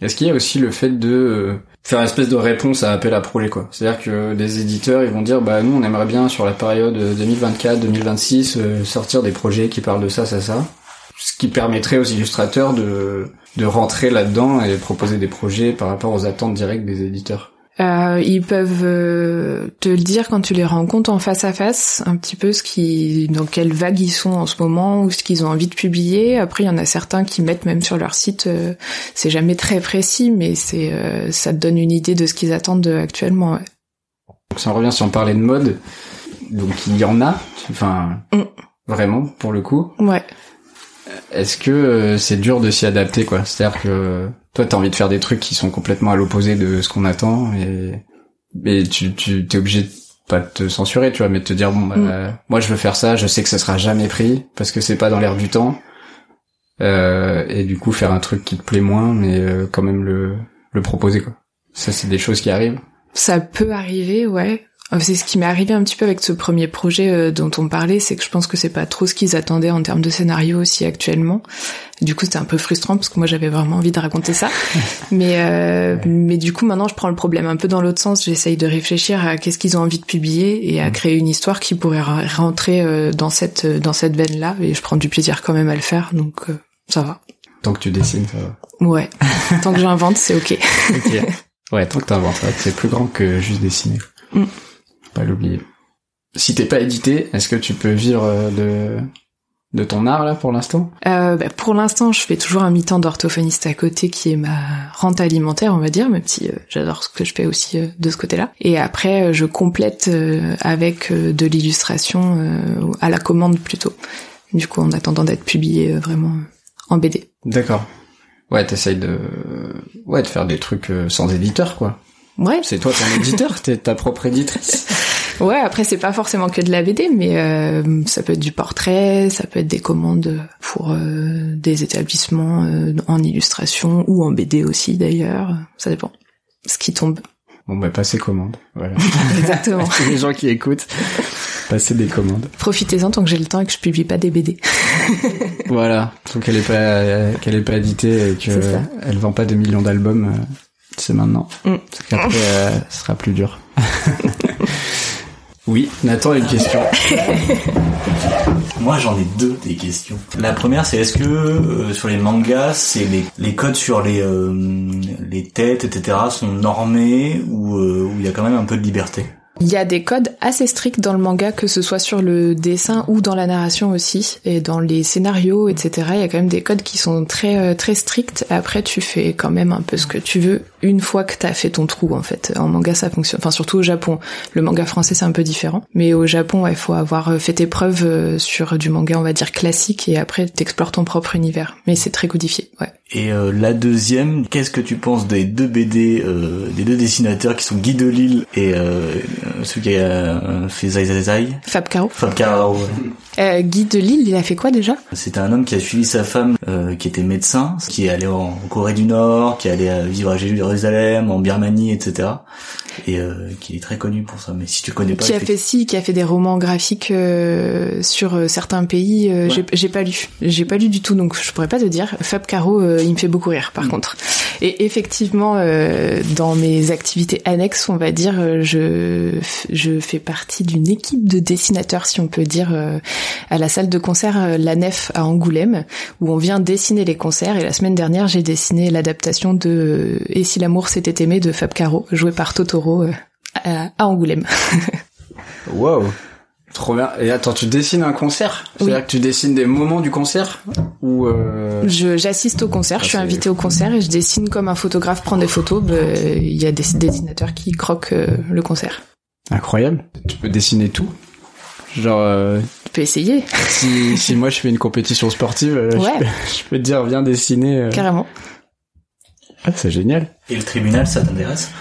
Est-ce qu'il y a aussi le fait de euh, faire une espèce de réponse à appel à projet, quoi? C'est-à-dire que des éditeurs, ils vont dire, bah nous, on aimerait bien sur la période 2024-2026 euh, sortir des projets qui parlent de ça, ça, ça. Ce qui permettrait aux illustrateurs de de rentrer là-dedans et proposer des projets par rapport aux attentes directes des éditeurs. Euh, ils peuvent euh, te le dire quand tu les rencontres en face à face, un petit peu ce qui, dans quelle vague ils sont en ce moment ou ce qu'ils ont envie de publier. Après, il y en a certains qui mettent même sur leur site. euh, c'est jamais très précis, mais c'est, euh, ça te donne une idée de ce qu'ils attendent actuellement. ouais. Donc si on revient, si on parlait de mode, donc il y en a, enfin Mm. vraiment pour le coup. Ouais. Est-ce que euh, c'est dur de s'y adapter, quoi? C'est-à-dire que toi, t'as envie de faire des trucs qui sont complètement à l'opposé de ce qu'on attend, et, et tu, tu t'es obligé de pas te censurer, tu vois, mais de te dire bon, bah, Mm. moi, je veux faire ça, je sais que ça sera jamais pris parce que c'est pas dans l'air du temps, euh, et du coup faire un truc qui te plaît moins, mais euh, quand même le le proposer, quoi. Ça, c'est des choses qui arrivent. Ça peut arriver, ouais. Euh, C'est ce qui m'est arrivé un petit peu avec ce premier projet euh, dont on parlait, c'est que je pense que c'est pas trop ce qu'ils attendaient en termes de scénario aussi actuellement. Du coup, c'était un peu frustrant parce que moi j'avais vraiment envie de raconter ça. *laughs* mais euh, mais du coup, maintenant je prends le problème un peu dans l'autre sens. J'essaye de réfléchir à qu'est-ce qu'ils ont envie de publier et à créer une histoire qui pourrait ra- rentrer euh, dans cette dans cette veine-là. Et je prends du plaisir quand même à le faire, donc euh, ça va. Tant que tu dessines, ça va. Ouais. Tant que j'invente, c'est ok. *laughs* Ok. *laughs* ouais, tant que t'inventes, c'est plus grand que juste dessiner. Mm. Pas l'oublier. Si t'es pas édité, est-ce que tu peux vivre euh, de de ton art là pour l'instant? Euh, bah, pour l'instant, je fais toujours un mi-temps d'orthophoniste à côté qui est ma rente alimentaire, on va dire, même si euh, j'adore ce que je fais aussi euh, de ce côté-là. Et après, je complète avec de l'illustration à la commande plutôt. Du coup, en attendant d'être publié vraiment en BD. D'accord. Ouais, t'essayes de, ouais, de faire des trucs sans éditeur, quoi. Ouais. C'est toi ton éditeur, t'es ta propre éditrice. *laughs* Ouais, après c'est pas forcément que de la BD, mais euh, ça peut être du portrait, ça peut être des commandes pour euh, des établissements euh, en illustration ou en BD aussi d'ailleurs, ça dépend. Ce qui tombe. Bon, bah, passez commande. Voilà. *laughs* Exactement. *laughs* Les gens qui écoutent, passez des commandes. Profitez-en tant que j'ai le temps et que je publie pas des BD. Voilà. Tant qu'elle est pas, euh, qu'elle est pas éditée et que elle vend pas de millions d'albums, euh, c'est maintenant. Mm. Parce qu'après, euh, ce sera plus dur. *laughs* oui, Nathan a une question. Moi, j'en ai deux des questions. La première, c'est est-ce que euh, sur les mangas, c'est les, les codes sur les euh, les têtes, etc. sont normés ou euh, où il y a quand même un peu de liberté? Il y a des codes assez stricts dans le manga, que ce soit sur le dessin ou dans la narration aussi, et dans les scénarios, etc. Il y a quand même des codes qui sont très euh, très stricts. Après, tu fais quand même un peu ce que tu veux une fois que t'as fait ton trou, en fait. En manga, ça fonctionne. Enfin, surtout au Japon. Le manga français, c'est un peu différent. Mais au Japon, il faut avoir euh, fait tes preuves euh, sur du manga, on va dire classique, et après, t'explores ton propre univers. Mais c'est très codifié, ouais. Et euh, la deuxième, qu'est-ce que tu penses des deux BD, euh, des deux dessinateurs qui sont Guy Delisle et euh, celui qui a euh, fait Zai Zai Zai? Fab Caro. Fab Caro, ouais. *laughs* Euh, Guy de Lille, il a fait quoi déjà? C'était un homme qui a suivi sa femme, euh, qui était médecin, qui est allé en Corée du Nord, qui est allé euh, vivre à Jérusalem, en Birmanie, etc. Et euh, qui est très connu pour ça. Mais si tu connais pas, qui a effectivement- fait si, qui a fait des romans graphiques euh, sur euh, certains pays. euh, Ouais. j'ai- pas lu, j'ai pas lu du tout, donc je pourrais pas te dire. Fab Caro, euh, il me fait beaucoup rire, par Mm. contre. Et effectivement, euh, dans mes activités annexes, on va dire, je je fais partie d'une équipe de dessinateurs, si on peut dire, euh, à la salle de concert euh, La Nef à Angoulême, où on vient dessiner les concerts. Et la semaine dernière, j'ai dessiné l'adaptation de Et si l'amour s'était aimé de Fab Caro, joué par Totoro euh, à, Angoulême. *laughs* Wow. Trop bien. Et attends, tu dessines un concert? C'est-à-dire Oui. que tu dessines des moments du concert? Ou euh... Je j'assiste au concert, Ah, je suis invitée au concert et je dessine comme un photographe prend des photos. bah, Il y a des dessinateurs qui croquent euh, le concert. incroyable Tu peux dessiner tout. Genre, euh, peux essayer, si, si moi je fais une compétition sportive, euh, Ouais. je, peux, *laughs* je peux te dire viens dessiner. euh. carrément. Ah, c'est génial. Et le tribunal, ça t'intéresse?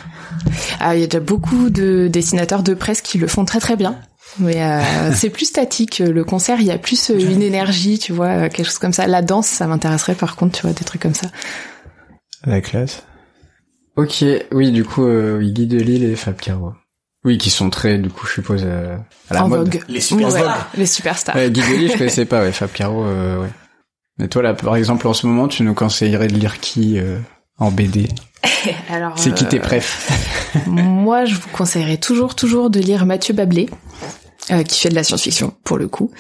Ah, il y a déjà beaucoup de dessinateurs de presse qui le font très très bien. Mais euh, *laughs* c'est plus statique. Le concert, il y a plus une énergie, tu vois, quelque chose comme ça. La danse, ça m'intéresserait par contre, tu vois, des trucs comme ça. La classe. Ok, oui, du coup, euh, Guy Delisle et Fab Caro. Oui, qui sont très, du coup, je suppose, euh, à la en mode. vogue. Les superstars. Ouais, les superstars. Ouais, Guy Delisle, je connaissais pas, ouais, Fab Caro, euh, ouais. Mais toi, là, par exemple, en ce moment, tu nous conseillerais de lire qui euh, en BD *laughs* Alors, C'est qui tes euh, préf? *laughs* Moi, je vous conseillerais toujours, toujours de lire Mathieu Bablé, euh, qui fait de la science-fiction, pour le coup,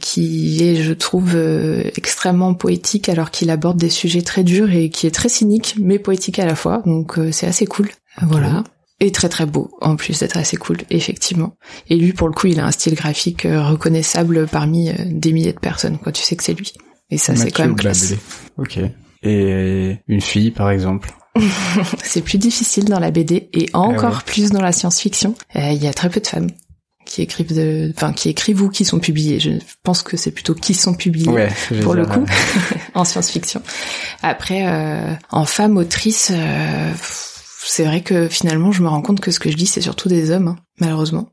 qui est, je trouve, euh, extrêmement poétique, alors qu'il aborde des sujets très durs et qui est très cynique, mais poétique à la fois. Donc, euh, c'est assez cool. Voilà. Et très très beau, en plus d'être assez cool, effectivement. Et lui, pour le coup, il a un style graphique euh, reconnaissable parmi euh, des milliers de personnes, quoi. Tu sais que c'est lui. Et ça, c'est quand même classe. Ok. Et une fille, par exemple. *laughs* C'est plus difficile dans la BD et encore ouais. plus dans la science-fiction. Euh, Il y a très peu de femmes qui écrivent de, enfin qui écrivent ou qui sont publiées. Je pense que c'est plutôt qui sont publiées Ouais, pour le coup *laughs* en science-fiction. Après, euh, en femme autrice, euh, c'est vrai que finalement je me rends compte que ce que je lis c'est surtout des hommes, hein, malheureusement.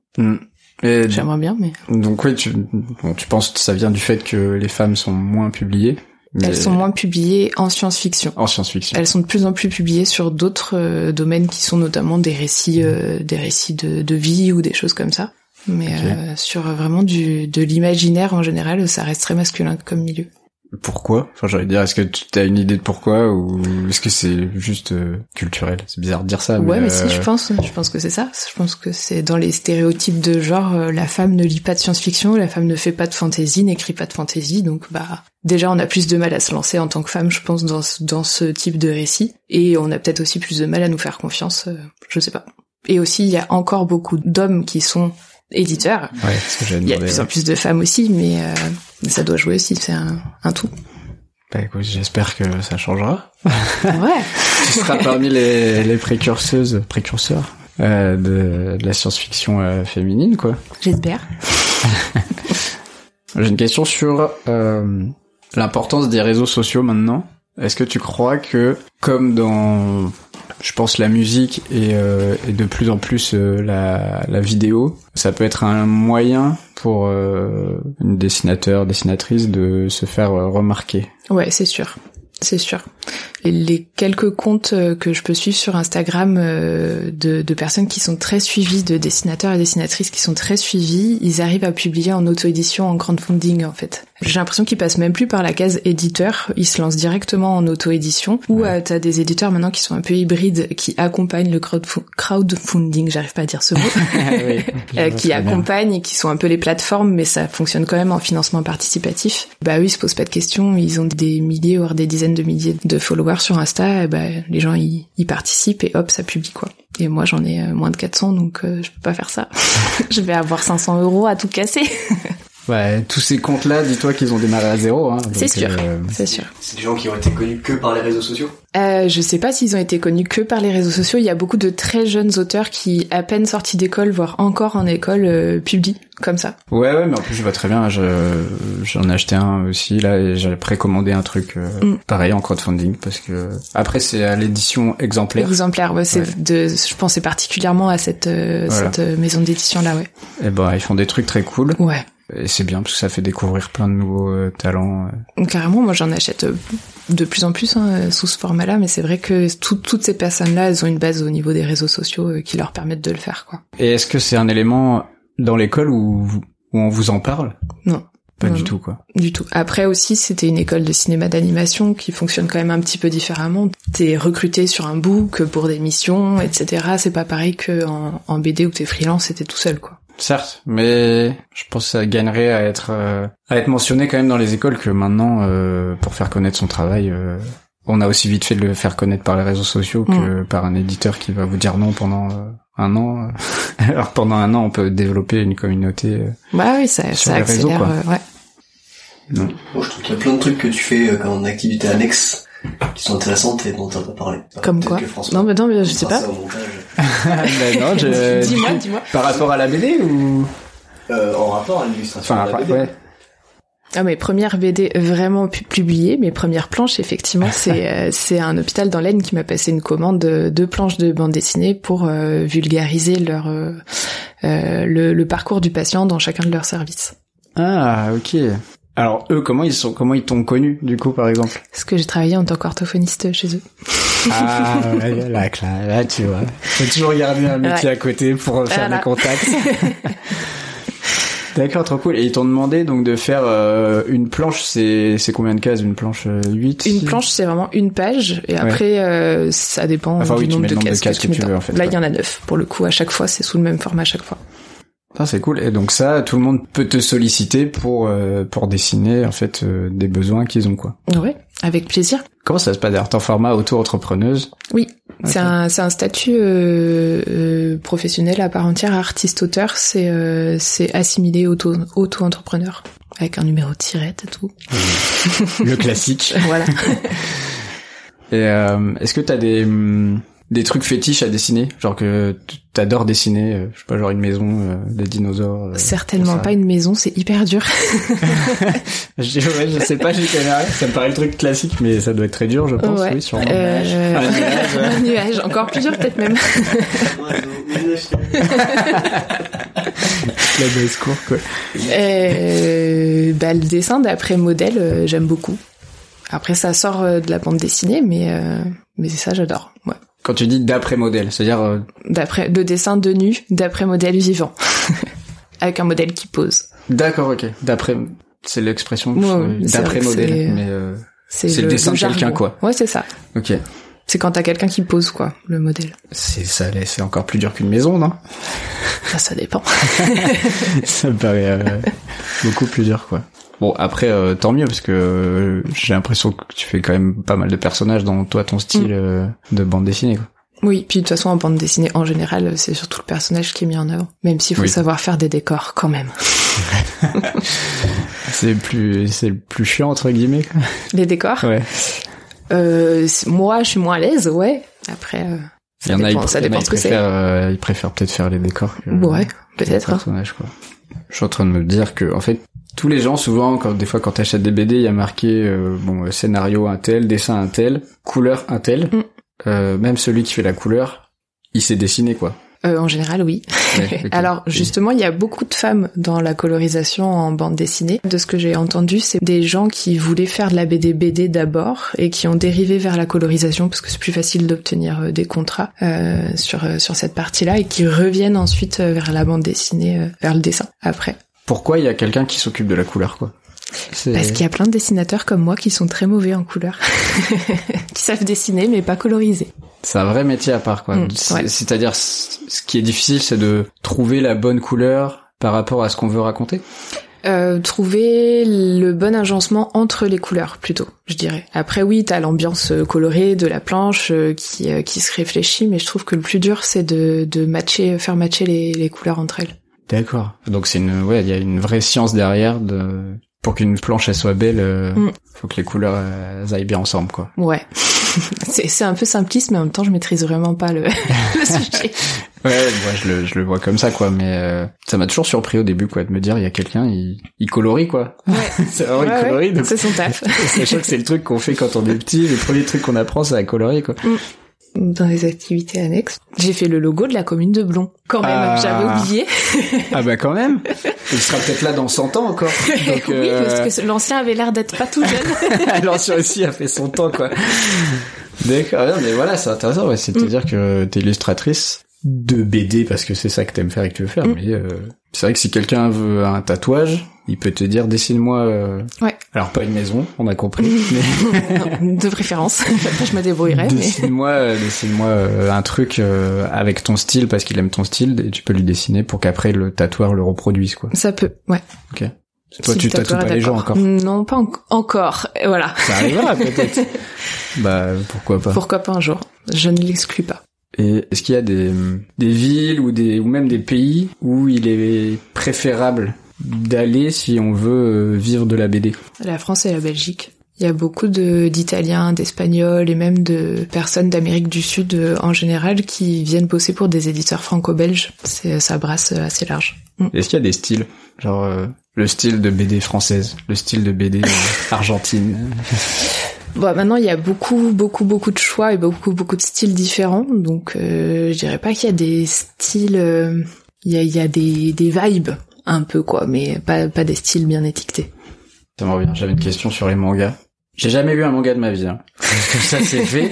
Et J'aimerais bien, mais donc oui, tu, bon, tu penses que ça vient du fait que les femmes sont moins publiées mais- elles sont moins publiées en science-fiction. en science-fiction. Elles sont de plus en plus publiées sur d'autres euh, domaines qui sont notamment des récits, euh, des récits de, de vie ou des choses comme ça. Mais euh, sur vraiment du, de l'imaginaire en général, ça reste très masculin comme milieu. Pourquoi? Enfin, j'allais dire, est-ce que tu as une idée de pourquoi ou est-ce que c'est juste euh, culturel? C'est bizarre de dire ça. ouais, mais euh, si, je pense, je pense que c'est ça. Je pense que c'est dans les stéréotypes de genre, euh, la femme ne lit pas de science-fiction, la femme ne fait pas de fantasy, n'écrit pas de fantasy, donc bah déjà on a plus de mal à se lancer en tant que femme, je pense, dans ce, dans ce type de récit, et on a peut-être aussi plus de mal à nous faire confiance, euh, je sais pas. Et aussi, il y a encore beaucoup d'hommes qui sont éditeurs. Ouais, c'est ce que j'allais Il y a de plus en plus de femmes aussi, mais euh, ça doit jouer aussi, c'est un, un tout. Bah écoute, j'espère que ça changera. *laughs* Ouais. tu seras parmi les, les précurseuses, précurseurs euh, de, de la science-fiction euh, féminine, quoi. J'espère. *laughs* J'ai une question sur l'importance des réseaux sociaux maintenant. Est-ce que tu crois que, comme dans, je pense, la musique et, euh, de plus en plus euh, la, la vidéo, ça peut être un moyen pour euh, une dessinateur, dessinatrice de se faire euh, remarquer Ouais, c'est sûr. C'est sûr. Les, quelques comptes euh, que je peux suivre sur Instagram euh, de, de personnes qui sont très suivies, de dessinateurs et dessinatrices qui sont très suivies, ils arrivent à publier en auto-édition, en crowdfunding en fait. J'ai l'impression qu'ils passent même plus par la case éditeur, ils se lancent directement en auto-édition. Ou euh, t'as des éditeurs maintenant qui sont un peu hybrides, qui accompagnent le crowdfu- crowdfunding, j'arrive pas à dire ce mot, *laughs* euh, qui accompagnent et qui sont un peu les plateformes, mais ça fonctionne quand même en financement participatif. Bah eux, ils se posent pas de questions, ils ont des milliers voire des dizaines de milliers de followers sur Insta, et bah les gens ils, ils participent et hop ça publie quoi. Et moi j'en ai euh, moins de 400 donc euh, je peux pas faire ça. *laughs* je vais avoir 500 euros à tout casser. *laughs* Ouais, tous ces comptes-là, dis-toi qu'ils ont démarré à zéro. Hein, C'est sûr, euh, c'est sûr. C'est des gens qui ont été connus que par les réseaux sociaux? Euh, je sais pas s'ils ont été connus que par les réseaux sociaux. Il y a beaucoup de très jeunes auteurs qui, à peine sortis d'école, voire encore en école, euh, publient comme ça. Ouais, ouais, mais en plus je vois très bien. Je j'en ai acheté un aussi là et j'ai précommandé un truc euh, Mm. pareil en crowdfunding parce que après c'est à l'édition exemplaire. Exemplaire, ouais, c'est Ouais. de, je pensais particulièrement à cette, euh, Voilà. cette maison d'édition là, ouais. Et ben ils font des trucs très cool Ouais. Et c'est bien parce que ça fait découvrir plein de nouveaux euh, talents. euh. Carrément, moi j'en achète euh, de plus en plus hein, sous ce format-là, mais c'est vrai que tout- toutes ces personnes-là, elles ont une base au niveau des réseaux sociaux euh, qui leur permettent de le faire, quoi. Et est-ce que c'est un élément dans l'école où où on vous en parle? Non. Pas Non, du tout quoi. Du tout. Après aussi, c'était une école de cinéma d'animation qui fonctionne quand même un petit peu différemment. T'es recruté sur un book pour des missions, etc. C'est pas pareil que en, en BD où t'es freelance et t'es tout seul, quoi. Certes, mais je pense que ça gagnerait à être euh, à être mentionné quand même dans les écoles que maintenant euh, pour faire connaître son travail euh, on a aussi vite fait de le faire connaître par les réseaux sociaux que par un éditeur qui va vous dire non pendant euh, un an. *laughs* Alors pendant un an, on peut développer une communauté. euh, Bah oui, ça, Sur ça les réseaux, accélère. quoi. euh, ouais. non. Bon, je trouve qu'il y a plein de trucs que tu fais euh, comme activité annexe qui sont intéressantes et dont t'as pas parlé. Comme quoi que François Non, mais non, mais je sais pas. ça au montage. *laughs* Ben non, je- *laughs* dis-moi, dis-moi. Par rapport à la BD ou? Euh, en rapport à l'illustration. enfin de la après, BD. ouais. Ah, mes premières BD vraiment pu- publiées, mes premières planches, effectivement, *laughs* c'est euh, c'est un hôpital dans l'Aisne qui m'a passé une commande de deux planches de bande dessinée pour euh, vulgariser leur le, le parcours du patient dans chacun de leurs services. Ah, ok. Alors eux, comment ils sont, comment ils t'ont connu du coup, par exemple? Parce que j'ai travaillé en tant qu'orthophoniste chez eux. Ah, là, là, là, tu vois. Faut toujours garder un métier Ouais. à côté pour faire Voilà. des contacts. *laughs* D'accord, trop cool. Et ils t'ont demandé donc de faire euh, une planche, c'est c'est combien de cases? Une planche euh, 8 Une planche, c'est vraiment une page, et après, euh, ça dépend Enfin, du oui, tu nombre mets de nombre de cases cases que mets tu veux, en fait, Là, ouais. il y en a neuf. Pour le coup, à chaque fois, c'est sous le même format à chaque fois. Ah, c'est cool. Et donc ça, tout le monde peut te solliciter pour euh, pour dessiner en fait euh, des besoins qu'ils ont quoi. Ouais, avec plaisir. Comment ça se passe d'ailleurs en format auto-entrepreneuse? Oui, c'est un c'est un statut euh, euh, professionnel à part entière, artiste-auteur, c'est euh, c'est assimilé auto auto-entrepreneur avec un numéro de tirette et tout. le classique. *laughs* voilà. *laughs* Et euh, est-ce que t'as des hum, des trucs fétiches à dessiner, genre que t'adores dessiner, euh, je sais pas, genre une maison, euh, des dinosaures. euh, Certainement pas une maison, c'est hyper dur. *laughs* Je, ouais, je sais pas, rien. Ça me paraît le truc classique, mais ça doit être très dur, je pense. Ouais. Oui. Euh, Un nuage. un nuage, encore plus dur peut-être même. *laughs* La base court, quoi. Euh, bah, le dessin d'après modèle, euh, j'aime beaucoup. Après, ça sort euh, de la bande dessinée, mais euh, mais c'est ça, j'adore. Ouais. Quand tu dis d'après modèle, c'est-à-dire euh, D'après le dessin de nu, d'après modèle vivant, *laughs* avec un modèle qui pose. d'accord, ok. D'après, c'est l'expression. Ouais, d'après modèle, mais euh, C'est le dessin de quelqu'un, quoi. Ouais, c'est ça. ok. C'est quand t'as quelqu'un qui pose, quoi, le modèle. C'est ça, c'est encore plus dur qu'une maison, non? Ça, ça dépend. *laughs* Ça me paraît euh, beaucoup plus dur, quoi. Bon, après, euh, tant mieux, parce que euh, j'ai l'impression que tu fais quand même pas mal de personnages dans toi, ton style Mm. euh, de bande dessinée, quoi. Oui, puis de toute façon, en bande dessinée, en général, c'est surtout le personnage qui est mis en avant. Même s'il faut Oui. savoir faire des décors, quand même. *laughs* C'est le plus, c'est le plus chiant, entre guillemets, quoi. Les décors? Ouais. Euh, Moi, je suis moins à l'aise, ouais. Après, euh, Il ça y en dépend, ça il y en a, dépend ils ce que c'est. euh, ils préfèrent peut-être faire les décors que Ouais, peut-être. hein. quoi. Je suis en train de me dire que, en fait, tous les gens souvent quand des fois quand t'achètes des BD il y a marqué euh, bon euh, scénario un tel dessin un tel couleur un tel Mm. Euh, même celui qui fait la couleur il sait dessiner quoi Euh, en général, oui. Ouais. *laughs* Alors justement, il y a beaucoup de femmes dans la colorisation en bande dessinée. De ce que j'ai entendu, c'est des gens qui voulaient faire de la BD BD d'abord et qui ont dérivé vers la colorisation parce que c'est plus facile d'obtenir euh, des contrats euh, sur euh, sur cette partie-là et qui reviennent ensuite vers la bande dessinée, euh, vers le dessin après. pourquoi il y a quelqu'un qui s'occupe de la couleur quoi? Parce qu'il y a plein de dessinateurs comme moi qui sont très mauvais en couleur, *laughs* qui savent dessiner mais pas coloriser. C'est un vrai métier à part quoi Mm, ouais. c'est-à-dire ce qui est difficile c'est de trouver la bonne couleur par rapport à ce qu'on veut raconter Euh, trouver le bon agencement entre les couleurs plutôt, je dirais. Après oui, t'as l'ambiance euh, colorée de la planche euh, qui euh, qui se réfléchit, mais je trouve que le plus dur c'est de de matcher, faire matcher les, les couleurs entre elles. D'accord. Donc c'est une ouais, il y a une vraie science derrière de pour qu'une planche elle soit belle, euh, Mm. faut que les couleurs elles aillent bien ensemble quoi. Ouais, *laughs* c'est c'est un peu simpliste, mais en même temps je maîtrise vraiment pas le, *laughs* le sujet. Ouais, moi je le je le vois comme ça quoi, mais euh, ça m'a toujours surpris au début quoi de me dire il y a quelqu'un il il colorie quoi. Ouais, *laughs* c'est vraiment Ouais, il ouais, colorie donc c'est son taf. sachant que c'est le truc qu'on fait quand on est petit, le premier truc qu'on apprend c'est à colorier quoi. Dans les activités annexes, j'ai fait le logo de la commune de Blon. Quand même, Ah. j'avais oublié. *laughs* Ah bah quand même. Il sera peut-être là dans 100 ans encore. *laughs* Donc, oui, euh, parce que l'ancien avait l'air d'être pas tout jeune. *laughs* L'ancien aussi a fait son temps, quoi. D'accord, mais voilà, c'est intéressant, ouais. C'est-à-dire que t'es illustratrice de BD parce que c'est ça que t'aimes faire et que tu veux faire. Mm. Mais euh, c'est vrai que si quelqu'un veut un tatouage, il peut te dire dessine-moi. euh, Ouais. Alors pas une maison, on a compris. *laughs* mais Non, de préférence. *laughs* Après, je me débrouillerai, mais. dessine-moi, euh, dessine-moi euh, un truc euh, avec ton style parce qu'il aime ton style et tu peux lui dessiner pour qu'après le tatoueur le reproduise, quoi. Ça peut, ouais. Ok. Toi, Si tu tatoues pas les gens encore. Non, pas en- encore. Et Voilà. Ça arrivera *laughs* peut-être. bah pourquoi pas. Pourquoi pas un jour Je ne l'exclus pas. Et est-ce qu'il y a des, des villes ou des ou même des pays où il est préférable d'aller si on veut euh, vivre de la BD La France et la Belgique. Il y a beaucoup de d'Italiens, d'Espagnols et même de personnes d'Amérique du Sud euh, en général qui viennent bosser pour des éditeurs franco-belges. C'est ça brasse euh, assez large. Est-ce qu'il y a des styles? Genre euh, le style de BD française, le style de BD euh, *laughs* argentine? Bon, maintenant il y a beaucoup, beaucoup, beaucoup de choix et beaucoup, beaucoup de styles différents. Donc, euh, je dirais pas qu'il y a des styles. euh, Il y a, il y a des, des vibes un peu quoi, mais pas, pas des styles bien étiquetés. Ça me revient. J'avais une question sur les mangas. J'ai jamais lu un manga de ma vie. Hein. Comme *laughs* ça c'est fait.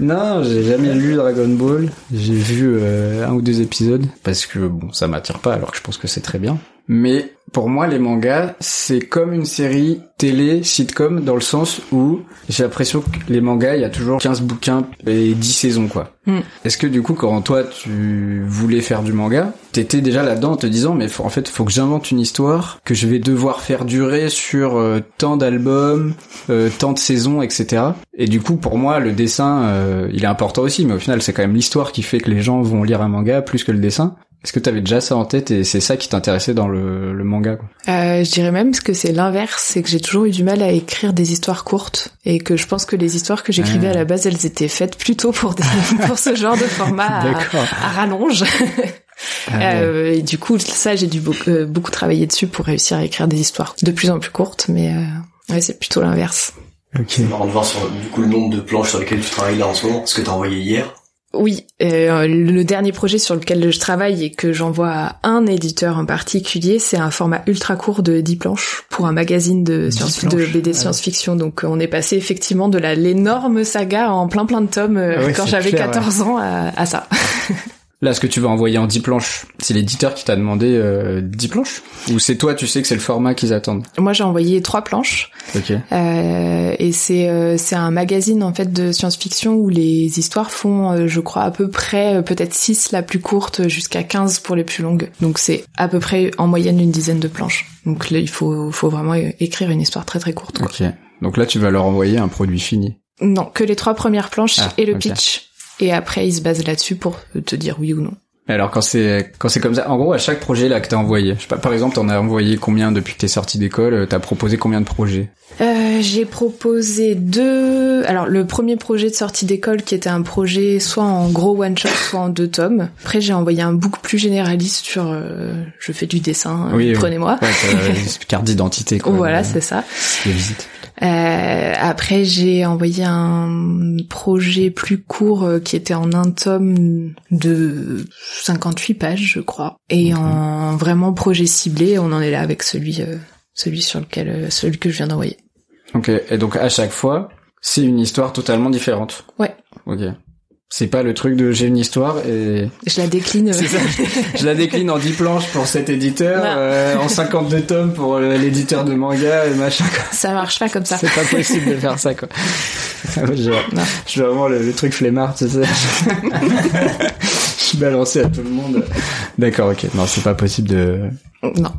Non, j'ai jamais lu Dragon Ball. J'ai vu euh, un ou deux épisodes parce que bon, ça m'attire pas alors que je pense que c'est très bien. Mais pour moi, les mangas, c'est comme une série télé, sitcom, dans le sens où j'ai l'impression que les mangas, il y a toujours 15 bouquins et 10 saisons, quoi. Mm. Est-ce que du coup, quand toi, tu voulais faire du manga, t'étais déjà là-dedans en te disant, mais faut- en fait, faut que j'invente une histoire que je vais devoir faire durer sur euh, tant d'albums, euh, tant de saisons, etc. Et du coup, pour moi, le dessin, euh, il est important aussi, mais au final, c'est quand même l'histoire qui fait que les gens vont lire un manga plus que le dessin. Est-ce que t'avais déjà ça en tête et c'est ça qui t'intéressait dans le, le manga quoi? Euh, je dirais même que c'est l'inverse, c'est que j'ai toujours eu du mal à écrire des histoires courtes et que je pense que les histoires que j'écrivais Ah. à la base, elles étaient faites plutôt pour des, *laughs* *laughs* pour ce genre de format à, rallonge. Ah ouais. Euh, et du coup, ça, j'ai dû beaucoup, euh, beaucoup travailler dessus pour réussir à écrire des histoires de plus en plus courtes, mais euh, ouais, c'est plutôt l'inverse. Ok. C'est marrant de voir sur, du coup, le nombre de planches sur lesquelles tu travailles là en ce moment, ce que t'as envoyé hier. Oui, euh, le dernier projet sur lequel je travaille et que j'envoie à un éditeur en particulier, c'est un format ultra court de 10 planches pour un magazine de, 10 science, de BD science-fiction. Donc euh, on est passé effectivement de la l'énorme saga en plein plein de tomes euh, Ah ouais, quand j'avais clair, 14 ans à, à ça. *laughs* Là, ce que tu vas envoyer en 10 planches, c'est l'éditeur qui t'a demandé euh, 10 planches Ou c'est toi, tu sais que c'est le format qu'ils attendent Moi j'ai envoyé trois planches Ok. euh, et c'est euh, c'est un magazine en fait de science-fiction où les histoires font euh, je crois à peu près euh, peut-être 6 la plus courte jusqu'à 15 pour les plus longues. Donc c'est à peu près en moyenne une dizaine de planches. Donc là il faut faut vraiment écrire une histoire très très courte. quoi. Ok. Donc là, tu vas leur envoyer un produit fini. Non, que les trois premières planches Ah, et le pitch. Et après ils se basent là-dessus pour te dire oui ou non. Alors quand c'est quand c'est comme ça, en gros, à chaque projet là que t'as envoyé, je sais pas, par exemple, t'en as envoyé combien depuis que t'es sorti d'école euh, T'as proposé combien de projets? Euh, j'ai proposé deux. Alors le premier projet de sortie d'école qui était un projet soit en gros one shot, soit en deux tomes. Après j'ai envoyé un book plus généraliste sur euh, je fais du dessin, Oui, prenez-moi. Ouais, carte d'identité. *laughs* Voilà, c'est ça. de visite. Euh, après, j'ai envoyé un projet plus court euh, qui était en un tome de 58 pages, je crois, et en vraiment projet ciblé. On en est là avec celui, euh, celui sur lequel, euh, celui que je viens d'envoyer. Ok. Et donc, à chaque fois, c'est une histoire totalement différente. Ouais. Ok. C'est pas le truc de j'ai une histoire et Je la décline. ça. *laughs* je la décline en 10 planches pour cet éditeur, Non. euh, en 52 tomes pour euh, l'éditeur de manga et machin. quoi. ça marche pas comme ça. C'est pas possible de faire ça, quoi. *laughs* je, Non. je suis vraiment le, le truc flemmard, tu sais. *laughs* je balancé à tout le monde. D'accord, ok. Non, c'est pas possible de... Non.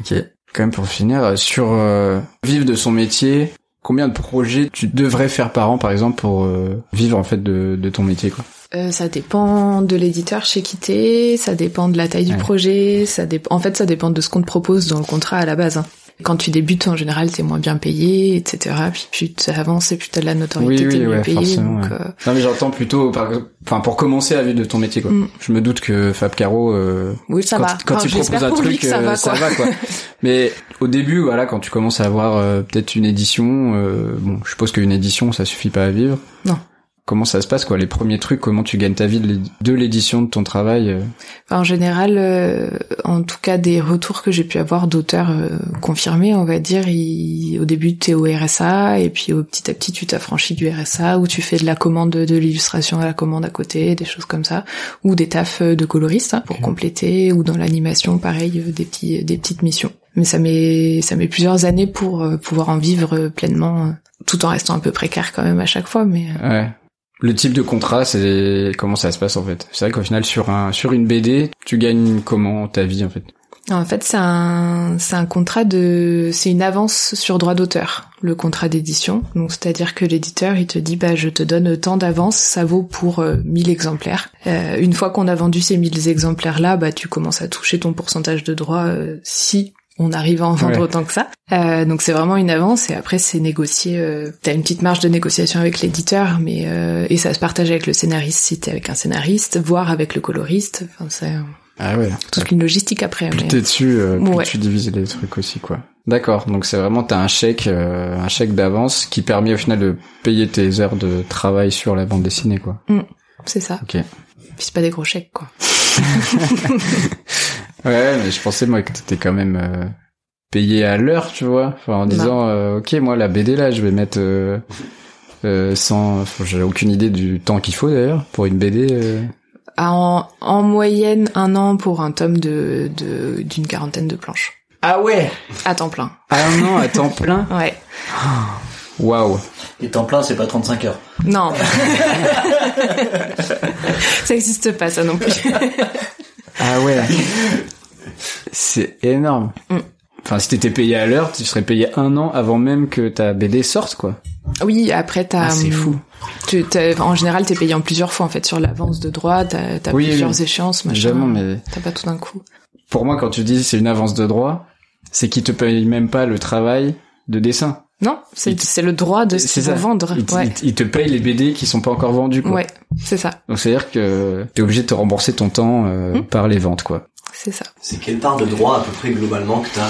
Ok. Quand même pour finir, sur euh, vivre de son métier, combien de projets tu devrais faire par an, par exemple, pour euh, vivre en fait de, de ton métier, quoi? Euh, ça dépend de l'éditeur chez qui t'es, ça dépend de la taille du Ouais. projet, ça dépend. En fait, ça dépend de ce qu'on te propose dans le contrat à la base. hein. Quand tu débutes, en général, t'es moins bien payé, etc. Puis plus tu avances et plus t'as de la notoriété, Oui, t'es oui, mieux ouais, payé. forcément, donc, ouais. euh, Non mais j'entends plutôt, par, enfin pour commencer à vivre de ton métier quoi. Mm. Je me doute que Fab Caro, euh, oui, ça quand, va. quand Enfin, il propose un truc, ça euh, va, quoi. quoi. *laughs* Mais au début, voilà, quand tu commences à avoir euh, peut-être une édition, euh, bon, je suppose qu'une édition ça suffit pas à vivre. Non. Comment ça se passe quoi Les premiers trucs, comment tu gagnes ta vie de l'é- de l'édition de ton travail euh? En général, euh, en tout cas, des retours que j'ai pu avoir d'auteurs euh, confirmés, on va dire, au début, t'es au RSA, et puis au petit à petit, tu t'affranchis du RSA, ou tu fais de la commande de l'illustration à la commande à côté, des choses comme ça, ou des tafs de coloriste hein, pour compléter, ou dans l'animation, pareil, des petits, des petites missions. Mais ça met, ça met plusieurs années pour pouvoir en vivre pleinement, tout en restant un peu précaire quand même à chaque fois, mais. Ouais. Le type de contrat, c'est comment ça se passe en fait? C'est vrai qu'au final, sur un sur une BD, tu gagnes comment ta vie en fait? En fait, c'est un, c'est un contrat de, c'est une avance sur droit d'auteur, le contrat d'édition. Donc, c'est-à-dire que l'éditeur, il te dit, bah, je te donne tant d'avance, ça vaut pour euh, 1000 exemplaires. Euh, une fois qu'on a vendu ces 1000 exemplaires-là, bah, tu commences à toucher ton pourcentage de droit euh, si on arrive à en vendre Ouais. autant que ça. Euh, donc c'est vraiment une avance et après c'est négocié. Euh, T'as une petite marge de négociation avec l'éditeur, mais euh, et ça se partage avec le scénariste si t'es avec un scénariste, voire avec le coloriste. Enfin c'est Ah ouais. toute une logistique après. Plus mais- t'es dessus, euh, plus Ouais. tu divises les trucs aussi, quoi. D'accord. Donc c'est vraiment t'as un chèque, euh, un chèque d'avance qui permet au final de payer tes heures de travail sur la bande dessinée, quoi. C'est ça. Ok. Puis c'est pas des gros chèques, quoi. *laughs* Ouais, mais je pensais moi que t'étais quand même euh, payé à l'heure, tu vois. Enfin en disant, euh, ok, moi la BD là, je vais mettre euh, euh, sans, enfin, j'ai aucune idée du temps qu'il faut d'ailleurs pour une BD. euh. À En, en moyenne, un an pour un tome de de- d'une quarantaine de planches. Ah ouais. À temps plein. Un an à temps plein. *laughs* Ouais. Waouh. Et temps plein, c'est pas 35 heures. Non. *laughs* ça existe pas, ça non plus. Ah ouais. *laughs* C'est énorme. Mm. Enfin, si t'étais payé à l'heure, tu serais payé un an avant même que ta BD sorte, quoi. Oui, après t'as. Ah, c'est hum, fou. Tu, en général, t'es payé en plusieurs fois en fait sur l'avance de droit. T'as as Oui, plusieurs oui. échéances, machin. Évidemment, mais T'as pas tout d'un coup. pour moi, quand tu dis c'est une avance de droit, c'est qu'ils te payent même pas le travail de dessin. Non, c'est te- c'est le droit de ce C'est qu'ils vont vendre. Ils, te- Ouais. payent les BD qui sont pas encore vendus, quoi. Ouais, c'est ça, Donc c'est-à-dire que t'es obligé de te rembourser ton temps euh, Mm. par les ventes, quoi. C'est ça. C'est quelle part de droit à peu près globalement que t'as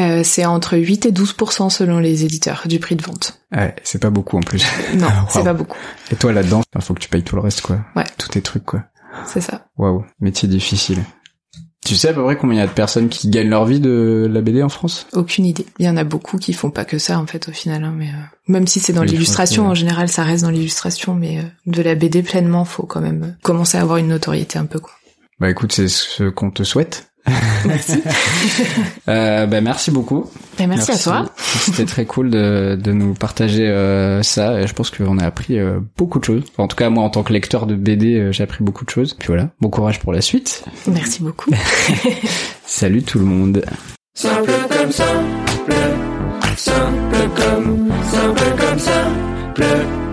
euh, Euh, c'est entre 8 et 12% selon les éditeurs du prix de vente. Ouais, c'est pas beaucoup en plus. Non, Wow. *laughs* c'est pas beaucoup. Et toi là-dedans, il faut que tu payes tout le reste, quoi. Ouais. Tous tes trucs, quoi. C'est ça. Waouh, métier difficile. Tu sais à peu près combien il y a de personnes qui gagnent leur vie de la BD en France? Aucune idée. Il y en a beaucoup qui font pas que ça en fait au final. hein, mais euh, même si c'est dans Oui, l'illustration, en général, ça reste dans l'illustration. Mais euh, de la BD pleinement, faut quand même commencer à avoir une notoriété un peu quoi. Bah écoute, c'est ce qu'on te souhaite. Merci. *laughs* Euh, bah merci beaucoup. Et merci, à toi. C'était très cool de, de nous partager euh, ça. Et je pense qu'on a appris euh, beaucoup de choses. Enfin, en tout cas, moi, en tant que lecteur de BD, euh, j'ai appris beaucoup de choses. Puis voilà, bon courage pour la suite. Merci beaucoup. *laughs* Salut tout le monde. Simple comme simple, simple comme, simple